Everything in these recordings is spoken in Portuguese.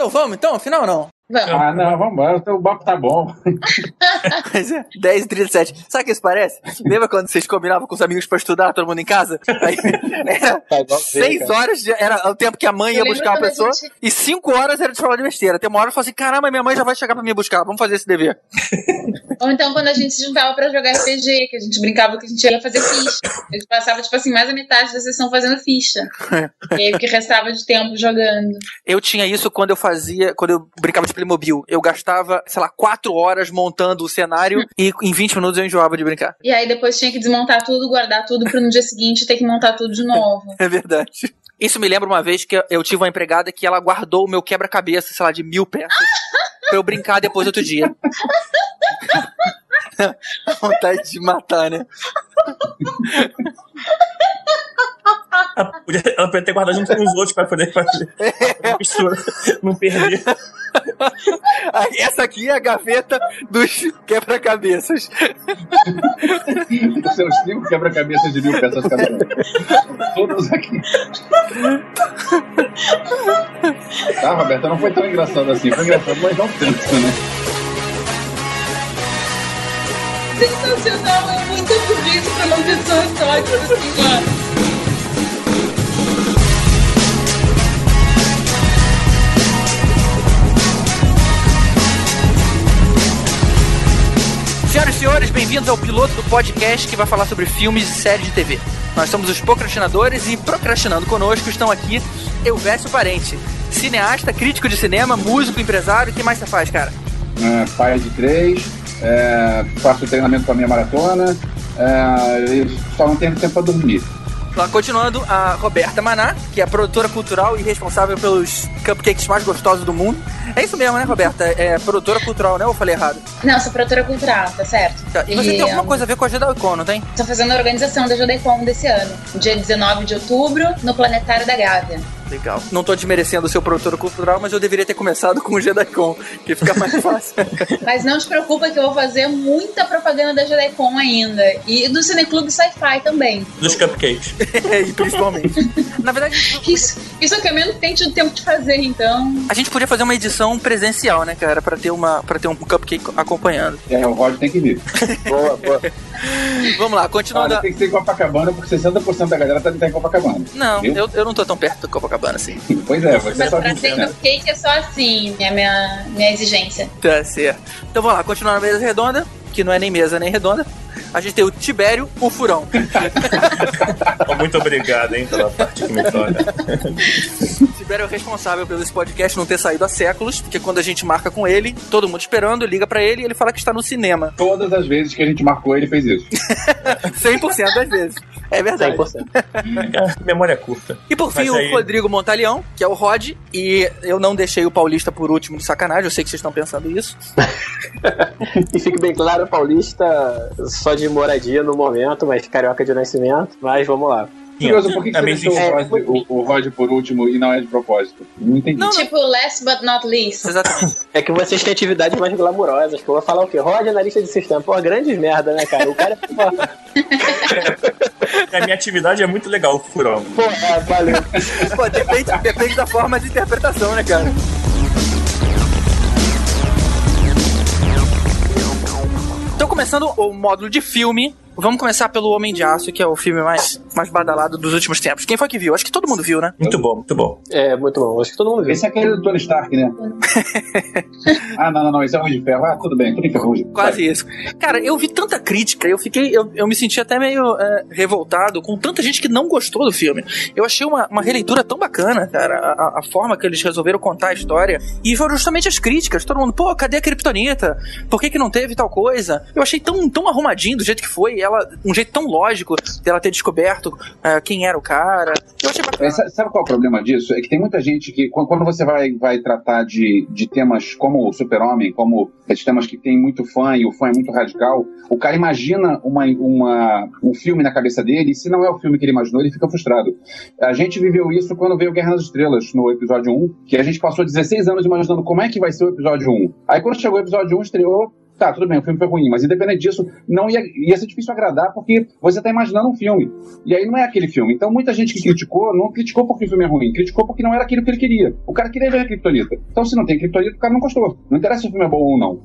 Então vamos, então? Afinal, não. Vamos. Ah, não, vamos embora. O papo tá bom. Mas é, 10 e 37. Sabe o que isso parece? Lembra quando vocês combinavam com os amigos pra estudar, todo mundo em casa? Aí, era Tá igual ver, 6 cara. horas, de- era o tempo que a mãe Eu ia buscar a pessoa, gente- e 5 horas era de falar de besteira. Tem uma hora que eu falo assim: caramba, minha mãe já vai chegar pra me buscar, vamos fazer esse dever. Ou então quando a gente se juntava pra jogar RPG, que a gente brincava que a gente ia fazer ficha. A gente passava, tipo assim, mais a metade da sessão fazendo ficha. e aí o que restava de tempo jogando. Eu tinha isso quando eu fazia, quando eu brincava de Playmobil. Eu gastava, sei lá, 4 horas montando o cenário e em 20 minutos eu enjoava de brincar. E aí depois tinha que desmontar tudo, guardar tudo pra no dia seguinte ter que montar tudo de novo. É verdade. Isso me lembra uma vez que eu tive uma empregada que ela guardou o meu quebra-cabeça, sei lá, de mil peças, pra eu brincar depois outro dia. Vontade de matar, né? Ela podia, ela podia ter guardado junto com os outros pra poder fazer a mistura, não perder. Essa aqui é a gaveta dos quebra-cabeças. Seus cinco quebra-cabeças de mil peças cada um. Todos aqui. Tá, Roberta, não foi tão engraçado assim. Foi engraçado, mas não tanto, né? Sensacional, é muito bonito pra uma pessoa só, tipo assim. Senhoras e senhores, bem-vindos ao piloto do podcast que vai falar sobre filmes e séries de TV. Nós somos os procrastinadores e procrastinando conosco estão aqui Elvésio Parente, cineasta, crítico de cinema, músico, empresário. O que mais você faz, cara? É, pai de três, é, faço treinamento pra minha maratona, é, e só não tenho tempo pra dormir. Continuando, a Roberta Maná, que é produtora cultural e responsável pelos cupcakes mais gostosos do mundo. É isso mesmo, né, Roberta? É produtora cultural, né? Ou eu falei errado? Não, sou produtora cultural, tá certo? Tá, E você E, tem alguma um, coisa a ver com a Jedi não tem? Tô fazendo a organização da Jodecom desse ano, dia 19 de outubro, no Planetário da Gávea. Legal. Não tô desmerecendo o seu produtor cultural, mas eu deveria ter começado com o JediCon, que fica mais fácil. Mas não te preocupa que eu vou fazer muita propaganda da Jodecom ainda. E do Cineclube Sci-Fi também. Dos cupcakes. É, e principalmente. Na verdade, Isso, isso é o que eu menos tenho tempo de fazer, então. a gente podia fazer uma edição presencial, né, cara? Pra ter, uma, pra ter um cupcake acompanhando. É, o Rod tem que vir. Boa, boa. Vamos lá, continuando. Olha, tem que ser em Copacabana, porque 60% da galera tá tá em Copacabana. Não, Viu? eu, eu não tô tão perto do Copacabana assim. Pois é, você Mas só pra 20, ser né? cupcake é só assim, é a minha, minha exigência. Tá certo. Então vamos lá, continuando na mesa redonda, que não é nem mesa nem redonda. A gente tem o Tibério, o Furão. Ó, Muito obrigado, hein, pela parte que me toca. O Tibério é o responsável pelo esse podcast não ter saído há séculos, porque quando a gente marca com ele, todo mundo esperando, liga pra ele e ele fala que está no cinema. Todas as vezes que a gente marcou, ele fez isso. 100% das vezes. É verdade. 100%. A memória é curta. E por fim, Mas aí- o Rodrigo Montaleão, que é o Rod, e eu não deixei o Paulista por último de sacanagem, eu sei que vocês estão pensando isso. E fique bem claro, paulista só de moradia no momento, mas carioca de nascimento. Mas vamos lá. Curioso, por que, que É você deixou. Rod, o, o Rod por último e não é de propósito? Não entendi. Não. Tipo, last but not least. Exatamente. É que vocês têm atividades mais glamurosas, que eu vou falar o quê? Rod analista de sistema. Pô, grandes merda, né, cara? O cara é. Pô, A minha atividade é muito legal, furão. pô, é, valeu. Pô, depende, depende da forma de interpretação, né, cara? Então, começando o módulo de filme, vamos começar pelo Homem de Aço, que é o filme mais, mais badalado dos últimos tempos. Quem foi que viu? Acho que todo mundo viu, né? Muito bom, muito bom. É, muito bom. Acho que todo mundo viu. Esse é aquele do Tony Stark, né? ah, não, não, não. Esse é o Homem de Ferro. Ah, tudo bem, tudo ferrugem. Quase isso. Cara, eu vi tanta crítica, eu fiquei. Eu, eu me senti até meio é, revoltado com tanta gente que não gostou do filme. Eu achei uma, uma releitura tão bacana, cara, a, a forma que eles resolveram contar a história. E foram justamente as críticas. Todo mundo, pô, cadê a Kryptonita? Por que, que não teve tal coisa? Eu achei tão, tão arrumadinho do jeito que foi, ela, um jeito tão lógico dela ter descoberto é, quem era o cara. Eu achei bacana. É, sa- sabe qual é o problema disso? É que tem muita gente que, quan- quando você vai, vai tratar de, de temas como o Super-Homem, como esses temas que tem muito fã e o fã é muito radical, o cara imagina uma, uma, um filme na cabeça dele e se não é o filme que ele imaginou, ele fica frustrado. A gente viveu isso quando veio Guerra nas Estrelas, no episódio 1, que a gente passou 16 anos imaginando como é que vai ser o episódio 1. Aí quando chegou o episódio 1, estreou, tá, tudo bem, o filme foi ruim, mas independente disso, não ia, ia ser difícil agradar porque você tá imaginando um filme. E aí não é aquele filme. Então muita gente que criticou, não criticou porque o filme é ruim, criticou porque não era aquilo que ele queria. O cara queria ver a Kryptonita. Então se não tem Kryptonita, o cara não gostou. Não interessa se o filme é bom ou não.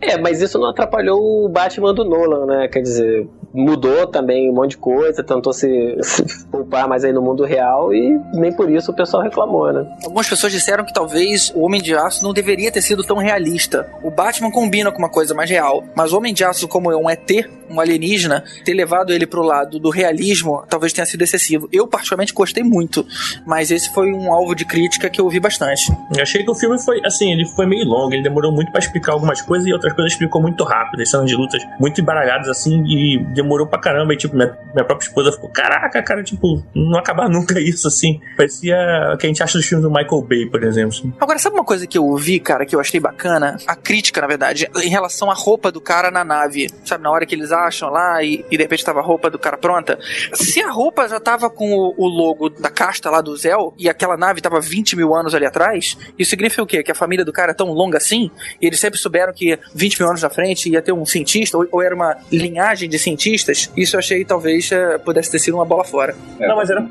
É, mas isso não atrapalhou o Batman do Nolan, né? Quer dizer, mudou também um monte de coisa, tentou se, se poupar mais aí no mundo real e nem por isso o pessoal reclamou, né? Algumas pessoas disseram que talvez o Homem de Aço não deveria ter sido tão realista. O Batman combina com uma coisa mais real, mas o Homem de Aço, como é um ET, um alienígena, ter levado ele pro lado do realismo talvez tenha sido excessivo. Eu, particularmente, gostei muito, mas esse foi um alvo de crítica que eu ouvi bastante. Eu achei que o filme foi, assim, ele foi meio longo, ele demorou muito pra explicar algumas coisas e outras coisas explicou muito rápido. Cenas de lutas muito embaralhadas, assim, e demorou pra caramba. E, tipo, minha, minha própria esposa ficou, caraca, cara, tipo, não acabar nunca isso, assim. Parecia o que a gente acha dos filmes do Michael Bay, por exemplo. Agora, sabe uma coisa que eu ouvi, cara, que eu achei bacana? A crítica, na verdade, em relação à roupa do cara na nave. Sabe, na hora que eles acham lá e, e de repente tava a roupa do cara pronta. Se a roupa já tava com o, o logo da casta lá do Zell e aquela nave tava 20 mil anos ali atrás, isso significa o quê? Que a família do cara é tão longa assim? E eles sempre souberam que 20 mil anos na frente ia ter um cientista, ou, ou era uma linhagem de cientistas? Isso eu achei talvez eh, pudesse ter sido uma bola fora. É, Não, mas era-.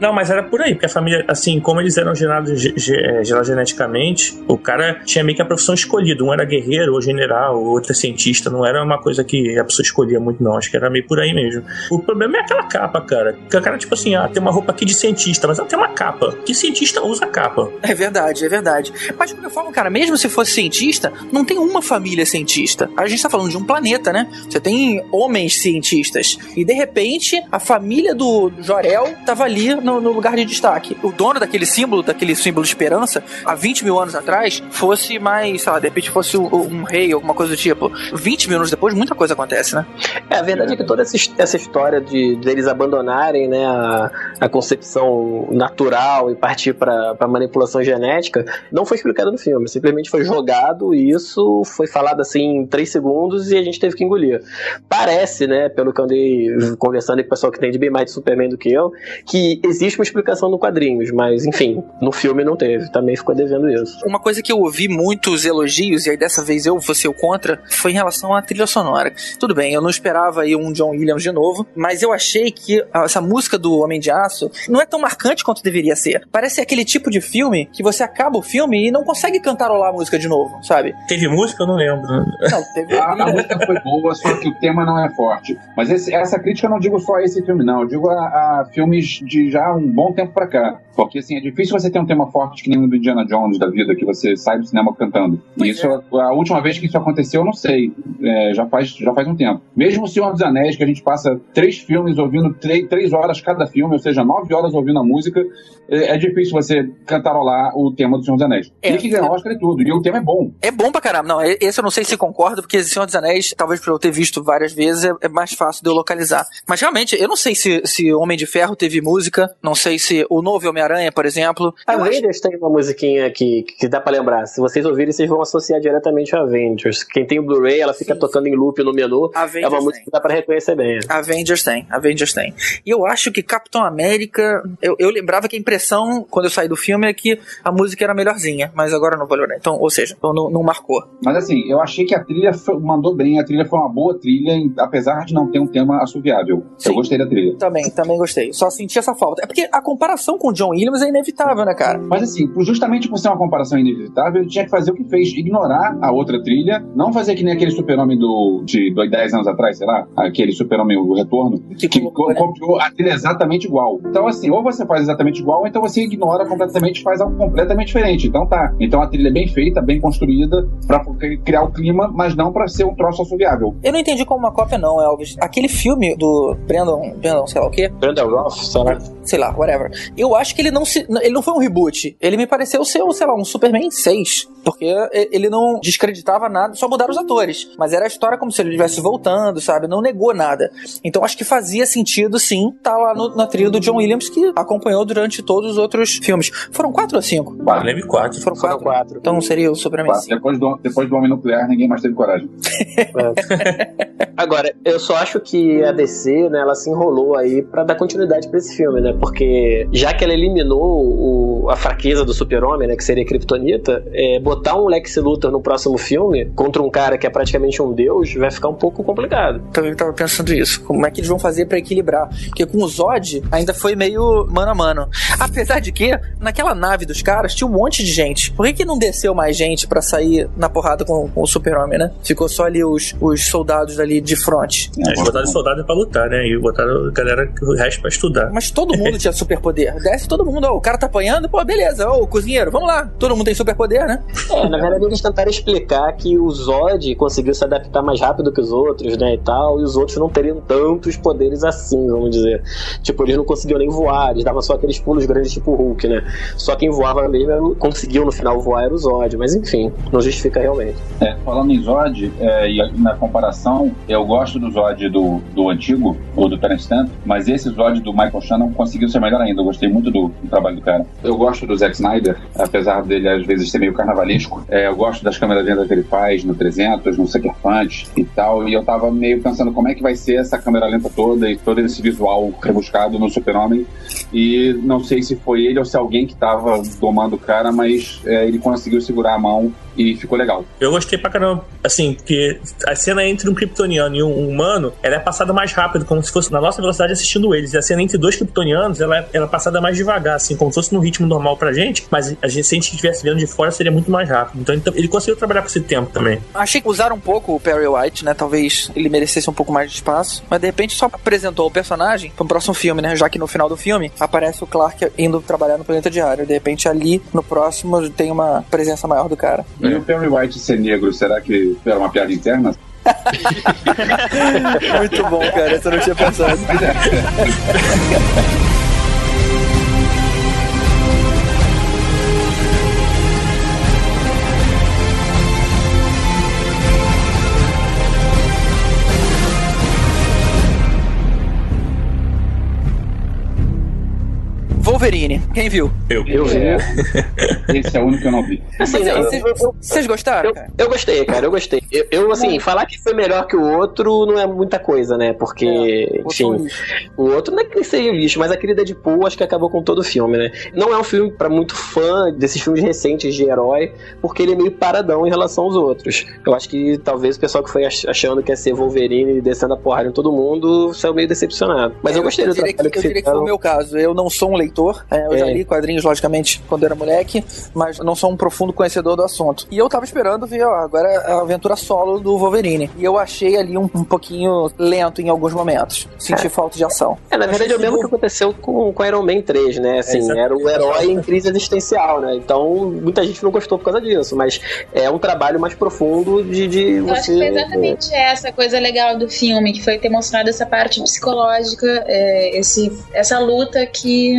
Não, mas era por aí, porque a família, assim, como eles eram gerados ge- ge- eh, gerados geneticamente, o cara tinha meio que a profissão escolhida. Um era guerreiro, ou general, ou outro é cientista. Não era uma coisa que a pessoa escolhia muito, não. Acho que era meio por aí mesmo. O problema é aquela capa, cara. Que o cara, tipo assim, ah, tem uma roupa aqui de cientista, mas ela tem uma capa. Que cientista usa capa? É verdade, é verdade. Mas de qualquer forma, cara, mesmo se fosse cientista, não tem uma família cientista. A gente tá falando de um planeta, né? Você tem homens cientistas. E de repente, a família do Jorel tava ali no, no lugar de destaque. O dono daquele símbolo, daquele símbolo de esperança, há 20 mil anos atrás, fosse mais, sei lá, de repente fosse um, um rei, alguma coisa do tipo. 20 mil anos depois, muita coisa acontece, né? É, a verdade é que toda essa, essa história de deles abandonarem né, a, a concepção natural e partir para manipulação genética não foi explicado no filme. Simplesmente foi jogado e isso foi falado assim em três segundos e a gente teve que engolir. Parece, né, pelo que eu andei conversando com o pessoal que entende bem mais de Superman do que eu, que existe uma explicação no quadrinhos, mas enfim, no filme não teve. Também ficou devendo isso. Uma coisa que eu ouvi muitos elogios, e aí dessa vez eu vou ser o contra, foi em relação à trilha sonora. Tudo bem, eu não esperava aí um John Williams de novo, mas eu achei que essa música do Homem de Aço não é tão marcante quanto deveria ser. Parece aquele tipo de filme que você acaba o filme e não consegue cantarolar a música de novo, sabe? Teve música? Eu não lembro. Não, teve. A, a música foi boa, só que o tema não é forte. Mas esse- essa crítica eu não digo só a esse filme, não. Eu digo a, a filmes de já um bom tempo pra cá. Porque, assim, é difícil você ter um tema forte que nem o do Indiana Jones da vida, que você sai do cinema cantando. E isso, a última vez que isso aconteceu, eu não sei. É, já, faz, já faz um tempo. Mesmo o Senhor dos Anéis, que a gente passa três filmes ouvindo três, três horas cada filme, ou seja, nove horas ouvindo a música, é, é difícil você cantarolar o tema do Senhor dos Anéis. É. E que ganhou Oscar e tudo. E o tema é bom. É bom pra caramba. Não, esse eu não sei se concordo, porque Senhor dos Anéis, talvez por eu ter visto várias vezes, é, é mais fácil de eu localizar. Mas realmente, eu não sei se, se Homem de Ferro teve música, não sei se o novo Homem-Aranha, por exemplo. A Eu acho- Avengers tem uma musiquinha que, que dá pra lembrar. Se vocês ouvirem, vocês vão associar diretamente a Avengers. Quem tem o Blu-ray, ela fica Sim. tocando em loop no menu. Avengers É uma tem. música que dá pra reconhecer bem. Avengers tem, Avengers tem. E eu acho que Capitão América. Eu, eu lembrava que a impressão, quando eu saí do filme, é que a música era melhorzinha, mas agora não vou lembrar. Então, ou seja, então não, não marcou. Mas assim, eu achei que a trilha foi- mandou bem, a trilha foi uma boa trilha, apesar de não ter um tema assoviável. Sim. Eu gostei da trilha. Também, também gostei. Só senti essa falta. É porque a comparação com o John Williams é inevitável, né, cara? Mas assim, justamente por ser uma comparação inevitável, ele tinha que fazer o que fez, ignorar a outra trilha, não fazer que nem aquele super-homem do, de dois- 10 anos atrás, sei lá, aquele super-homem, o Retorno, Que que co- né? copiou a trilha exatamente igual. Então assim, ou você faz exatamente igual, ou então você ignora completamente e faz algo completamente diferente. Então tá. Então a trilha é bem feita, bem construída, pra criar o clima, mas não pra ser um troço assoviável. Eu não entendi como uma cópia, não, Elvis. Aquele filme do Brandon, Brandon sei lá o quê, Brandon Roth, sei lá. sei lá, whatever. Eu acho que ele não se. Ele não foi um reboot. Ele me pareceu ser, sei lá, um Superman 6. Porque ele não descreditava nada, só mudaram os atores. Mas era a história como se ele estivesse voltando, sabe? Não negou nada. Então acho que fazia sentido, sim, tá lá no, na trilha do John Williams, que acompanhou durante todos os outros filmes. Foram quatro ou cinco? Eu lembro quatro. Foram Foram quatro. quatro. Então seria o Superman 5. Depois do, depois do Homem Nuclear, ninguém mais teve coragem. Agora, eu só acho que a DC, né, ela se enrolou aí pra dar continuidade pra esse filme, né? Porque já que ela eliminou o- a fraqueza do super-homem, né, que seria a Kryptonita, é, botar um Lex Luthor no próximo filme contra um cara que é praticamente um deus, vai ficar um pouco complicado. Também tava pensando isso. Como é que eles vão fazer para equilibrar? Porque com o Zod ainda foi meio mano a mano. Apesar de que, naquela nave dos caras, tinha um monte de gente. Por que, que não desceu mais gente para sair na porrada com, com o super-homem, né? Ficou só ali os, os soldados ali de frente. É, eles botaram soldado pra lutar, né? E botaram a galera, o resto pra estudar. Mas todo mundo tinha superpoder. Desce todo mundo, ó, o cara tá apanhando, pô, beleza. Ó, o cozinheiro, vamos lá. Todo mundo tem superpoder, né? É, na verdade eles tentaram explicar que o Zod conseguiu se adaptar mais rápido que os outros, né, e tal, e os outros não teriam tantos poderes assim, vamos dizer. Tipo, eles não conseguiam nem voar, eles davam só aqueles pulos grandes tipo Hulk, né? Só quem voava mesmo, era, conseguiu no final voar era o Zod, mas enfim, não justifica realmente. É, falando em Zod, é, e na comparação, eu gosto do Zod do, do antigo, ou do Terence Stamp, mas esse Zod do Michael Shannon conseguiu ser melhor ainda. Eu gostei muito do, do trabalho do cara. Eu gosto do Zack Snyder, apesar dele às vezes ser meio carnavalesco. É, eu gosto das câmeras lendas que ele faz no 300, no Sucker Punch e tal. E eu tava meio pensando como é que vai ser essa câmera lenta toda e todo esse visual rebuscado no Super-Homem. E não sei se foi ele ou se alguém que tava domando o cara, mas é, ele conseguiu segurar a mão e ficou legal. Eu gostei pra caramba, assim, porque a cena entre um kryptoniano e um humano, ela é passada mais rápido, como se fosse na nossa velocidade assistindo eles. E a cena entre dois kryptonianos, ela, é, ela é passada mais devagar, assim, como se fosse no ritmo normal pra gente, mas a gente, se a gente estivesse vendo de fora, seria muito mais rápido. Então ele, ele conseguiu trabalhar com esse tempo também. Achei que usaram um pouco o Perry White, né? Talvez ele merecesse um pouco mais de espaço, mas de repente só apresentou o personagem pro próximo filme, né? Já que no final do filme aparece o Clark indo trabalhar no planeta diário. De repente ali no próximo tem uma presença maior do cara. E o Perry White ser negro, será que era uma piada interna? Muito bom, cara. Essa eu não tinha pensado. Wolverine. Quem viu? Eu. Eu vi. É, esse é o único que eu não vi. Assim, eu- vocês- eu- Vocês gostaram, Eu, eu gostei, cara, eu gostei. Eu, eu, assim, falar que foi melhor que o outro não é muita coisa, né? Porque, É, enfim, lixo. o outro não é que seria lixo, mas aquele Deadpool acho que acabou com todo o filme, né? Não é um filme pra muito fã desses filmes recentes de herói, porque ele é meio paradão em relação aos outros. Eu acho que talvez o pessoal que foi ach- achando que ia ser Wolverine e descendo a porrada em todo mundo saiu meio decepcionado. Mas eu gostei do diria que, trabalho que, Eu diria que foi o meu caso. Eu não sou um leitor, é, eu já É. li quadrinhos, logicamente, quando era moleque, mas não sou um profundo conhecedor do assunto. E eu tava esperando ver, ó, agora a aventura solo do Wolverine. E eu achei ali um, um pouquinho lento em alguns momentos. Senti falta de ação. É, na verdade é o mesmo que aconteceu com, com Iron Man 3, né? Assim, exatamente. era o herói em crise existencial, né? Então, muita gente não gostou por causa disso, mas é um trabalho mais profundo de, de Eu acho que você. foi exatamente essa coisa legal do filme, que foi ter mostrado essa parte psicológica, é, esse, essa luta que,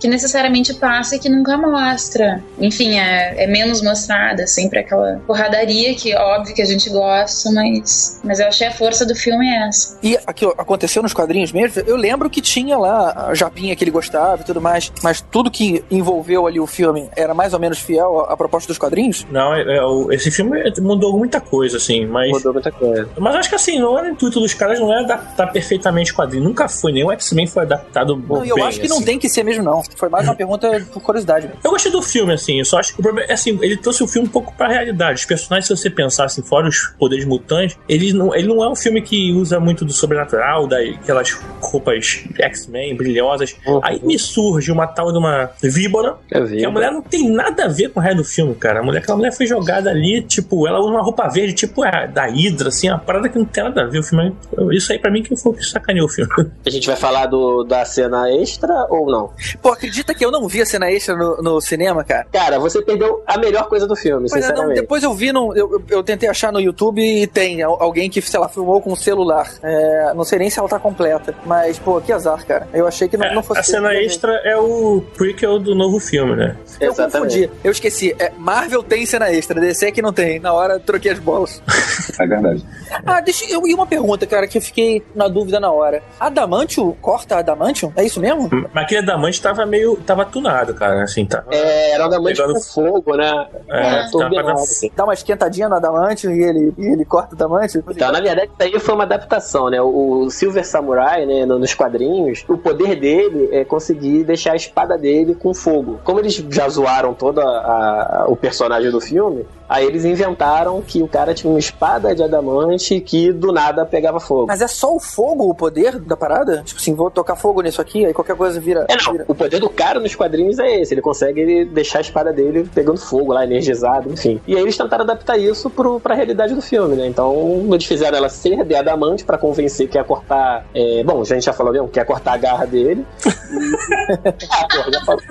que necessariamente passa e que nunca mostra. Enfim, é, é menos mostrada, sempre aquela porradaria que óbvio que a gente gosta, mas, mas eu achei a força do filme é essa. E aqui ó, aconteceu nos quadrinhos mesmo. Eu lembro que tinha lá a japinha que ele gostava e tudo mais, mas tudo que envolveu ali o filme era mais ou menos fiel à, proposta dos quadrinhos. Não, é- é esse filme mudou muita coisa, assim, mas. Mudou muita coisa. Mas acho que assim, não era o intuito dos caras, não é adaptar perfeitamente o quadrinho. Nunca foi, nem o X-Men foi adaptado Não, e eu bem, acho que não assim. tem que ser mesmo, não. Foi mais uma pergunta por curiosidade. mesmo. Eu gostei do filme, assim, eu só acho que o problema é assim, ele trouxe o filme um pouco pra realidade. Os personagens, se você pensar assim, fora os poderes mutantes, ele não, ele não é um filme que usa muito do sobrenatural, daquelas roupas X-Men brilhosas. Uhum. Aí me surge uma tal de uma víbora, Eu vi. que a mulher não tem nada a ver com o resto do filme, cara. A mulher, aquela mulher foi jogada ali, tipo, ela usa uma roupa verde, tipo a da Hydra, assim, uma parada que não tem nada a ver. O filme, isso aí pra mim que foi o que sacaneou o filme. A gente vai falar do, da cena extra ou não? Pô, acredita que eu não vi a cena extra no, no cinema, cara? Cara, você perdeu a melhor coisa do filme, Pois é, não, sinceramente. depois eu vi, no, eu, eu- tentei achar no YouTube e tem al- alguém que, sei lá, filmou com o celular. É, não sei nem se ela tá completa, mas, pô, que azar, cara. Eu achei que não, É, não fosse. a cena extra é o prequel do novo filme, né? Eu Exatamente. confundi, eu esqueci. É, Marvel tem cena extra, DC é que não tem. Na hora eu troquei as bolas. É verdade. Ah, deixa eu. E uma pergunta, cara, que eu fiquei na dúvida na hora. Adamantium corta Adamantium? É isso mesmo? Mas aquele Adamante tava meio. tava tunado, cara. Assim, tava. É, era um diamante Pegando com fogo, né? É, turbinado, tava- assim. Dá uma esquentadinha no Adamantium e ele, e ele corta o Adamantium? Então, na verdade, isso aí foi uma adaptação, né? O Silver Samurai, né, no- nos quadrinhos, o poder dele é conseguir deixar a espada dele com fogo. Como eles já zoaram todo a- a- o personagem do filme, Aí eles inventaram que o cara tinha uma espada de adamante que do nada pegava fogo. Mas é só o fogo o poder da parada? Tipo assim, vou tocar fogo nisso aqui, aí qualquer coisa vira. É, não. vira. O poder do cara nos quadrinhos é esse. Ele consegue deixar a espada dele pegando fogo lá, energizado, enfim. E aí eles tentaram adaptar isso pro, pra realidade do filme, né? Então eles fizeram ela ser de adamante pra convencer que ia cortar. é, bom, a gente já falou mesmo, que ia cortar a garra dele. Ah, porra, já falou.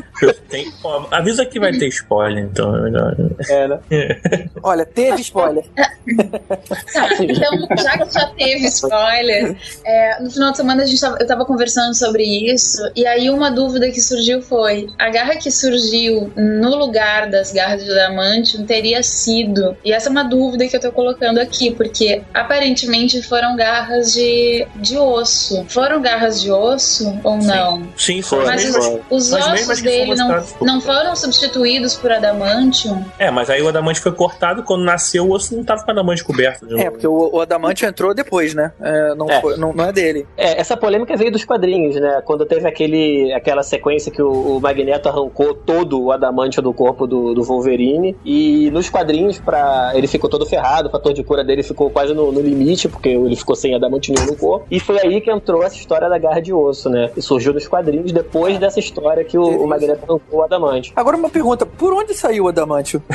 Tem, ó, avisa que vai ter spoiler, então. é melhor. É, né? Olha, teve spoiler. Tá, então, já que já teve spoiler, é, no final de semana a gente tava, eu tava conversando sobre isso, e aí uma dúvida que surgiu foi: a garra que surgiu no lugar das garras de Adamantium teria sido. E essa é uma dúvida que eu tô colocando aqui, porque aparentemente foram garras de, de osso. Foram garras de osso ou não? Sim, as Mas os Mas ossos dele foram não, não foram substituídos por Adamantium? É, mas aí o adamante foi cortado, quando nasceu o osso não tava com o adamante coberto. de É, porque o, o Adamante entrou depois, né? É, não, É. foi- não, não é dele. É, essa polêmica veio dos quadrinhos, né? Quando teve aquele, aquela sequência que o, o Magneto arrancou todo o adamante do corpo do, do Wolverine. E nos quadrinhos, pra, ele ficou todo ferrado, o fator de cura dele ficou quase no, no limite, porque ele ficou sem adamante nenhum no corpo. E foi aí que entrou essa história da garra de osso, né? E surgiu nos quadrinhos depois dessa história que o, o Magneto arrancou o adamante. Agora uma pergunta: por onde saiu o Adamantio?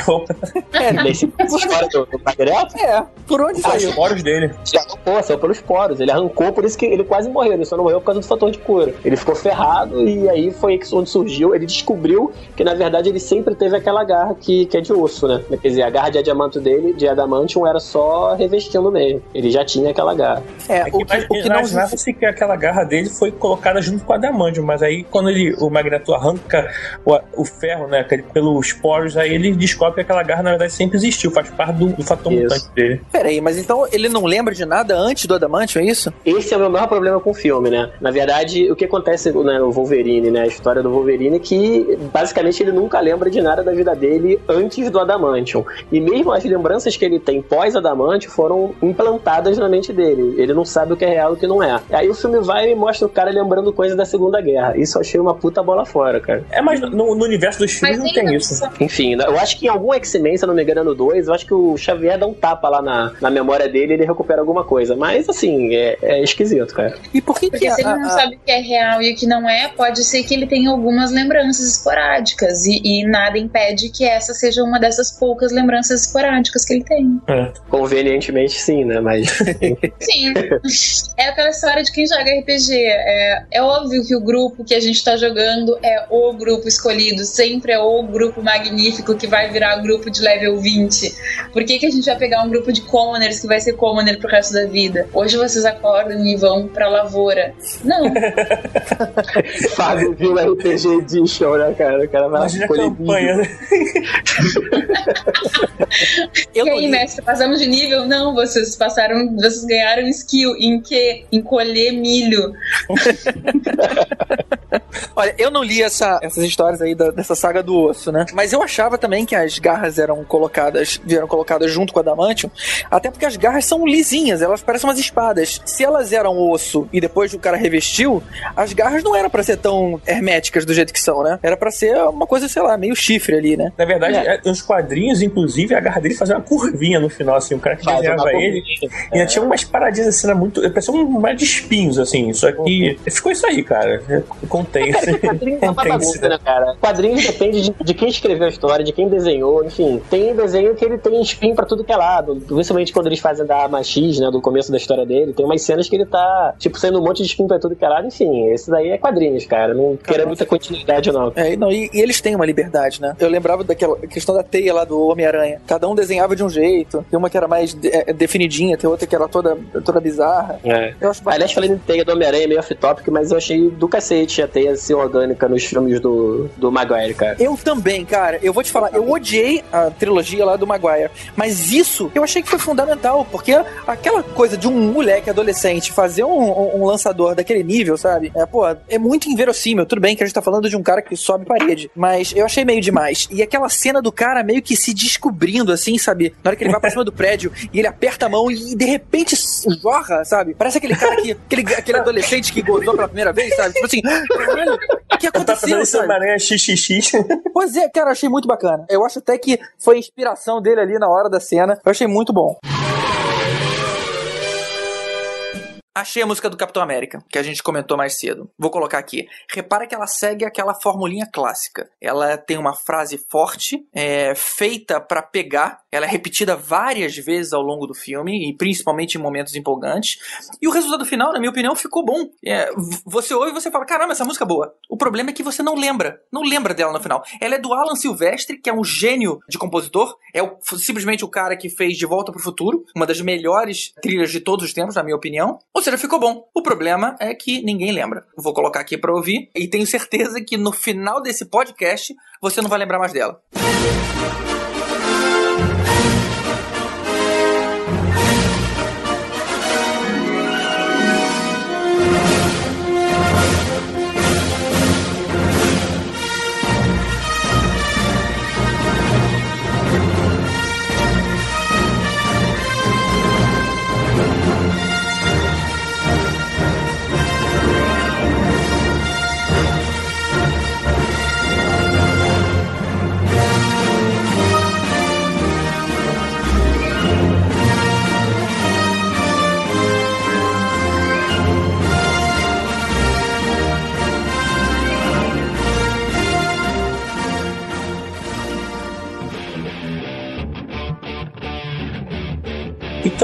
É, Nesse história do, do Magneto, é, por onde Ah, os saiu? poros dele. Ele arrancou, saiu pelos poros. Ele arrancou, por isso que ele quase morreu. Ele só não morreu por causa do fator de cura. Ele ficou ferrado e aí foi onde surgiu. Ele descobriu que, na verdade, ele sempre teve aquela garra que, que é de osso, né? Quer dizer, a garra de diamante dele, de adamantium, era só revestindo mesmo. Ele já tinha aquela garra. É, É o que, que, o que não imaginava-se que aquela garra dele foi colocada junto com a Adamantium, mas aí quando ele, o Magneto arranca o, o ferro, né, aquele- pelos poros, aí ele descobre que aquela garra na verdade sempre existiu, faz parte do, do fator Isso. mutante dele. Peraí, mas então ele não lembra de nada antes do Adamantio, é isso? Esse é o meu maior problema com o filme, né? Na verdade, o que acontece né, no Wolverine, né? A história do Wolverine é que basicamente ele nunca lembra de nada da vida dele antes do Adamantium. E mesmo as lembranças que ele tem pós-Adamantium foram implantadas na mente dele. Ele não sabe o que é real e o que não é. Aí o filme vai e mostra o cara lembrando coisas da Segunda Guerra. Isso eu achei uma puta bola fora, cara. É, mas no, no universo dos filmes não tem isso. Enfim, eu acho que em algum X-Men, se eu não me engano, no 2, eu acho que o Xavier dá um tapa lá na, na memória dele e ele recupera alguma coisa. Mas, assim, é, é esquisito, cara. E por que Porque que a, se ele não a- sabe o que é real e o que não é, pode ser que ele tenha algumas lembranças esporádicas. E, e nada impede que essa seja uma dessas poucas lembranças esporádicas que ele tem. É. Convenientemente, sim, né? Mas. Sim. é aquela história de quem joga RPG. É, é óbvio que o grupo que a gente tá jogando é o grupo escolhido. Sempre é o grupo magnífico que vai virar grupo de level 20. Por que, que a gente vai pegar um grupo de commoners que vai ser commoner pro resto da vida? Hoje vocês acordam e vão pra lavoura. Não. Fábio viu o RPG Edition, né, cara? O cara vai lá Imagina campanha, né? e aí, li- mestre, passamos de nível? Não, vocês passaram, vocês ganharam skill. Em quê? Em colher milho. Olha, eu não li essa- essas histórias aí da- dessa saga do osso, né? Mas eu achava também que as garras eram colocadas, vieram colocadas junto com a Adamantium, até porque as garras são lisinhas, elas parecem umas espadas. Se elas eram osso e depois o cara revestiu, as garras não eram pra ser tão herméticas do jeito que são, né? Era pra ser uma coisa, sei lá, meio chifre ali, né? Na verdade, é, nos quadrinhos, inclusive, a garra dele fazia uma curvinha no final, assim, o cara que Faz desenhava ele. curvinha. E tinha umas paradinhas assim, era muito. Parecia um mar de espinhos, assim. Só que ficou isso aí, cara. Contém. Cara, que quadrinhos é uma Contém bagunça, né, cara? Quadrinhos depende de, de quem escreveu a história, de quem desenhou, enfim. Tem desenho que ele tem espinho pra tudo que é lado. Principalmente quando eles fazem da arma X, né, do começo da história dele. Tem umas cenas que ele tá, tipo, sendo um monte de espinho pra tudo que é lado. Enfim, esse daí é quadrinhos, cara. Não quero muita continuidade, não. É, não, e, e eles têm uma liberdade, né? Eu lembrava daquela questão da teia lá do Homem-Aranha. Cada um desenhava de um jeito. Tem uma que era mais de- é, definidinha, tem outra que era toda, toda bizarra. É. Eu acho. Aliás, falando em teia do Homem-Aranha, meio off-topic, mas eu achei do cacete a teia ser orgânica nos filmes do, do Maguire, cara. Eu também, cara. Eu vou te falar, eu odiei a trilogia lá do Maguire. Mas isso eu achei que foi fundamental, porque aquela coisa de um moleque adolescente fazer um, um- um lançador daquele nível, sabe? É, pô, é muito inverossímil. Tudo bem que a gente tá falando de um cara que sobe parede, mas eu achei meio demais. E aquela cena do cara meio que se descobrindo, assim, sabe? Na hora que ele vai pra cima do prédio e ele aperta a mão e de repente jorra, sabe? Parece aquele cara que. aquele, aquele adolescente que gozou pela primeira vez, sabe? Tipo assim, caralho, o que aconteceu, pensando esse sabe? Homem-Aranha XXX. Pois é, cara, achei muito bacana. Eu acho até que foi inspiração dele ali na hora da cena. Eu achei muito bom. Achei a música do Capitão América, que a gente comentou mais cedo. Vou colocar aqui. Repara que ela segue aquela formulinha clássica. Ela tem uma frase forte, é, feita para pegar. Ela é repetida várias vezes ao longo do filme, e principalmente em momentos empolgantes. E o resultado final, na minha opinião, ficou bom. É, você ouve e você fala: caramba, essa música é boa. O problema é que você não lembra. Não lembra dela no final. Ela é do Alan Silvestre, que é um gênio de compositor. É o, simplesmente o cara que fez De Volta pro Futuro, uma das melhores trilhas de todos os tempos, na minha opinião. Ou seja, ficou bom. O problema é que ninguém lembra. Vou colocar aqui para ouvir e tenho certeza que no final desse podcast você não vai lembrar mais dela.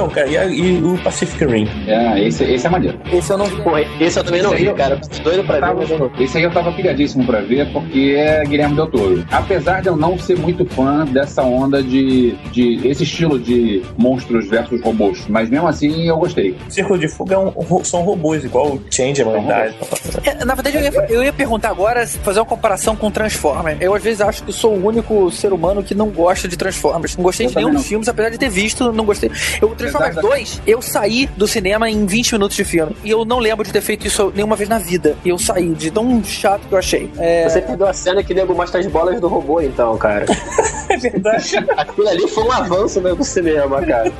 Então, cara, e, a, e, o Pacific Rim? É, esse, esse é maneiro. Esse eu não vi. Porra, esse eu também não vi, cara. Doido pra tava, ver, Esse aí eu tava pilhadíssimo pra ver, porque é Guilherme Del Toro. Apesar de eu não ser muito fã dessa onda de, de esse estilo de monstros versus robôs, mas mesmo assim eu gostei. Círculo de Fuga é um, são robôs, igual o Changeman. É, na verdade, eu ia, eu ia perguntar agora, fazer uma comparação com Transformers. Eu às vezes acho que sou o único ser humano que não gosta de Transformers. Não gostei eu de nenhum dos filmes, apesar de ter visto, não gostei. Eu, Transformers 2, eu saí do cinema em 20 minutos de filme. E eu não lembro de ter feito isso nenhuma vez na vida. E eu saí de tão chato que eu achei. É... Você perdeu a cena que nego mostra as bolas do robô, então, cara. é verdade. Aquilo ali foi um avanço mesmo do cinema, cara.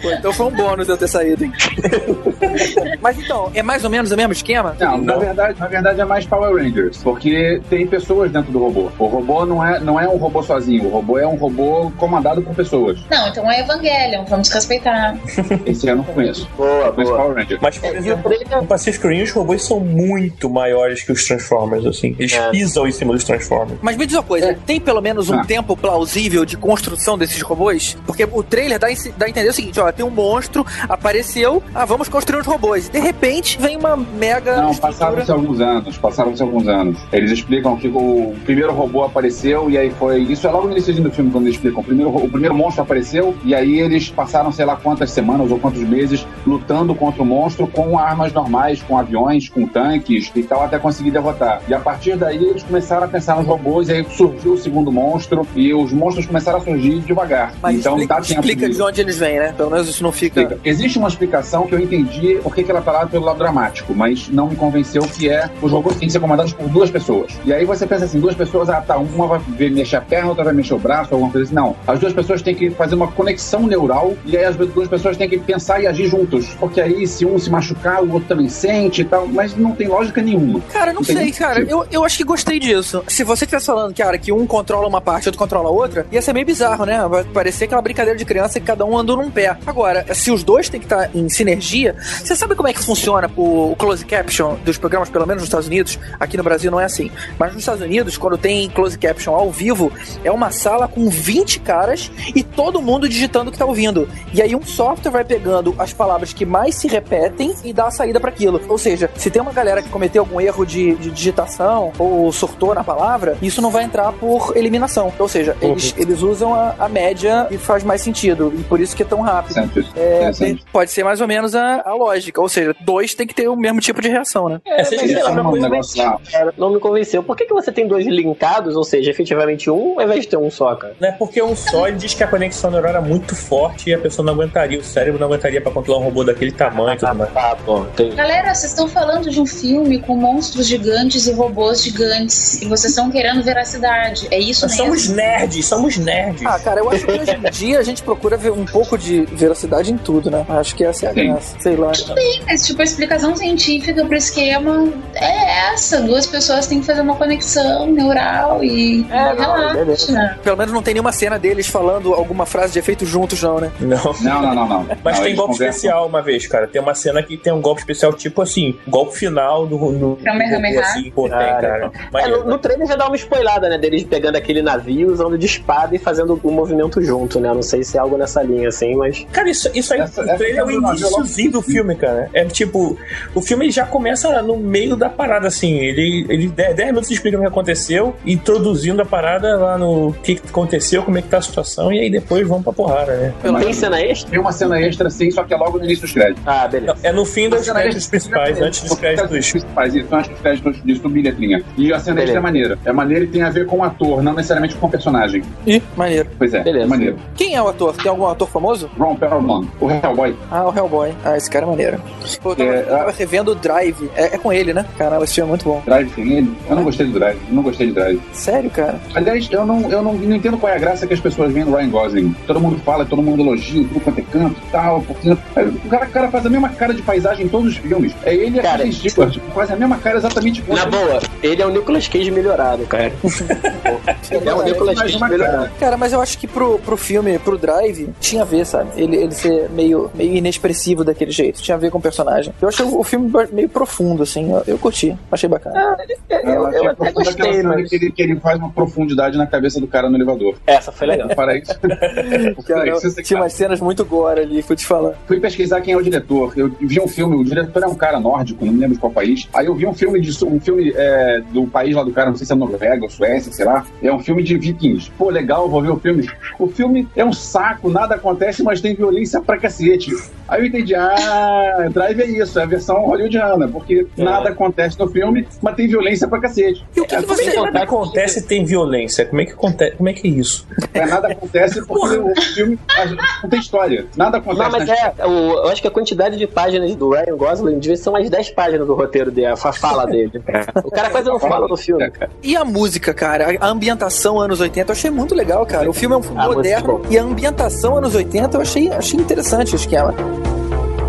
Pô, então foi um bônus eu ter saído, hein? Mas então, é mais ou menos o mesmo esquema? Não, na verdade, na verdade é mais Power Rangers, porque tem pessoas dentro do robô. O robô não é, não é um robô sozinho, o robô é um robô comandado por pessoas. Não, então é Evangelion, vamos respeitar. Esse eu não conheço. Boa, Mas boa. Power Rangers. Mas, por exemplo, no Pacific Rim, os robôs são muito maiores que os Transformers, assim. Eles É. pisam em cima dos Transformers. Mas me diz uma coisa, tem pelo menos um Ah. tempo plausível de construção desses robôs? Porque o trailer dá, a dá a entender o seguinte, ó, tem um monstro, apareceu, ah, vamos construir uns robôs. De repente vem uma mega Não, passaram-se alguns anos, passaram-se alguns anos. Eles explicam que o primeiro robô apareceu e aí foi. Isso é logo no início do filme, quando eles explicam. O primeiro, o primeiro monstro apareceu e aí eles passaram, sei lá quantas semanas ou quantos meses lutando contra o monstro com armas normais, com aviões, com tanques e tal, até conseguir derrotar. E a partir daí eles começaram a pensar nos robôs e aí surgiu o segundo monstro e os monstros começaram a surgir devagar. Mas então explica, dá tempo explica de- de onde eles vêm, né? Pelo menos isso não fica... Explica. Existe uma explicação que eu entendi por que que ela tá lá pelo lado dramático, mas não me convenceu que é os robôs têm que ser comandados por duas pessoas. E aí você pensa assim, duas pessoas, ah tá, uma vai mexer a perna, outra vai mexer o braço, alguma coisa assim. Não, as duas pessoas têm que fazer uma conexão neural e aí as duas pessoas têm que pensar e agir juntos. Porque aí se um se machucar, o outro também sente e tal, mas não tem lógica nenhuma. Cara, não Não sei, cara. Eu, eu acho que gostei disso. Se você estivesse falando, cara, que um controla uma parte e outro controla a outra, ia ser meio bizarro, né? Vai parecer aquela brincadeira de criança que cada um andou num pé. Agora, se os dois têm que estar em sinergia, você sabe como é que funciona o, o close caption dos programas, pelo menos nos Estados Unidos? Aqui no Brasil não é assim. Mas nos Estados Unidos, quando tem close caption ao vivo, é uma sala com 20 caras e todo mundo digitando o que tá ouvindo. E aí um software vai pegando as palavras que mais se repetem e dá a saída para aquilo. Ou seja, se tem uma galera que cometeu algum erro de, de digitação ou surtou na palavra, isso não vai entrar por eliminação. Ou seja, eles, eles usam a, a média e faz mais sentido. E por isso que é tão rápido. É, pode ser mais ou menos a, a lógica. Ou seja, dois tem que ter o mesmo tipo de reação, né? É, mas sei sei lá, lá, não me um negócio convenceu, cara. Não me convenceu. Por que, que você tem dois linkados, ou seja, efetivamente um, ao invés de ter um só, cara? Não é porque um só, ele diz que a conexão neural era muito forte e a pessoa não aguentaria, o cérebro não aguentaria pra controlar um robô daquele tamanho e tudo mais. Tá, bom, entendi. Galera, vocês estão falando de um filme com monstros gigantes e robôs gigantes. E vocês estão querendo veracidade. É isso Nós mesmo? somos nerds, somos nerds. Ah, cara, eu acho que hoje em dia a gente procura ver um pouco de velocidade em tudo, né? Acho que essa é a graça. Sei lá. Tudo bem, Mas, tipo, a explicação científica pro esquema é essa. Duas pessoas têm que fazer uma conexão neural e É, não, relaxa. Pelo menos não tem nenhuma cena deles falando alguma frase de efeito juntos, não, né? Não. Não, não, não, não. Mas Não, tem golpe conversam. especial uma vez, cara. Tem uma cena que tem um golpe especial, tipo assim, golpe final do. do Kamehameha? assim, pô, tem, Cara, cara. É, no, no trailer já dá uma spoilada, né? Deles pegando aquele navio, usando de espada e fazendo o movimento junto, né? Não sei se é algo nessa linha, assim, mas. Cara, isso, isso aí, Essa- o trailer é o do iníciozinho do filme, cara. É tipo, o filme já começa no meio da parada, assim. Ele, ele 10 minutos explicando o que aconteceu, introduzindo a parada lá no que aconteceu, como é que tá a situação, e aí depois vamos pra porrada, né? Tem cena extra? Tem uma cena extra, sim, só que é logo no início dos créditos. Ah, beleza. É no fim dos cena créditos principais, antes dos Os créditos principais, isso, antes dos créditos de subletrinha. E a cena Beleza. extra é maneira. É maneira e tem a ver com o ator, não necessariamente com o personagem. Ih, maneiro. Pois é, Beleza. é maneiro. Quem é o ator? Tem algum ator famoso? Ron Perlman, o Hellboy. Ah, o Hellboy. Ah, esse cara é maneiro. Pô, eu tava, É, eu tava revendo o Drive. É, é com ele, né? Caramba, esse filme é muito bom. Drive tem ele? Eu não gostei do Drive, não gostei de Drive. Sério, cara? Aliás, eu não, eu não, não entendo qual é a graça que as pessoas veem no Ryan Gosling. Todo mundo fala, todo mundo elogia, tudo quanto é canto e tal. Porque... O cara, o cara faz a mesma cara de paisagem em todos os filmes. É ele e a Kristen Stewart, faz a mesma cara exatamente igual. Na boa, ele é o Nicolas Cage melhorado, cara. ele é o Nicolas Cage melhorado. cara. Cara, mas eu acho que pro, pro filme, pro Drive, tinha a ver, sabe? Ele, ele ser meio, meio inexpressivo daquele jeito. Tinha a ver com o personagem. Eu achei o, filme meio profundo, assim. Eu, eu curti. Achei bacana. Eu, Ela eu tinha até profunda aquela gostei, mas. que, ele, que ele faz uma profundidade na cabeça do cara no elevador. Essa foi legal. Para isso. Cara, Para isso, você- tinha umas cenas muito gore ali, vou te falar. Fui pesquisar quem é o diretor. Eu vi um filme, o diretor é um cara nórdico, não me lembro de qual país. Aí eu vi um filme de um filme é, do país lá do cara, não sei se é Noruega ou Suécia, sei lá. É um filme de vikings. Pô, legal, vou ver o filme. O filme é um saco, nada acontece, mas tem violência pra cacete. Aí eu entendi, ah, Drive é isso, é a versão hollywoodiana, porque nada acontece no filme, mas tem violência pra cacete. E o que, que Como é você. que nada acontece e tem violência? Como é que acontece? Como é que é isso? É, nada acontece porque o filme não tem história. Nada acontece Não, mas é, o- eu acho que a quantidade de páginas do Ryan Gosling devia ser umas 10 páginas do roteiro dele, a fa- fala dele. O cara quase não fala no filme, cara. E a música, cara? A ambientação anos 80 eu achei muito legal, cara. O filme é um filme moderno e a ambientação anos 80 eu achei, achei interessante o esquema.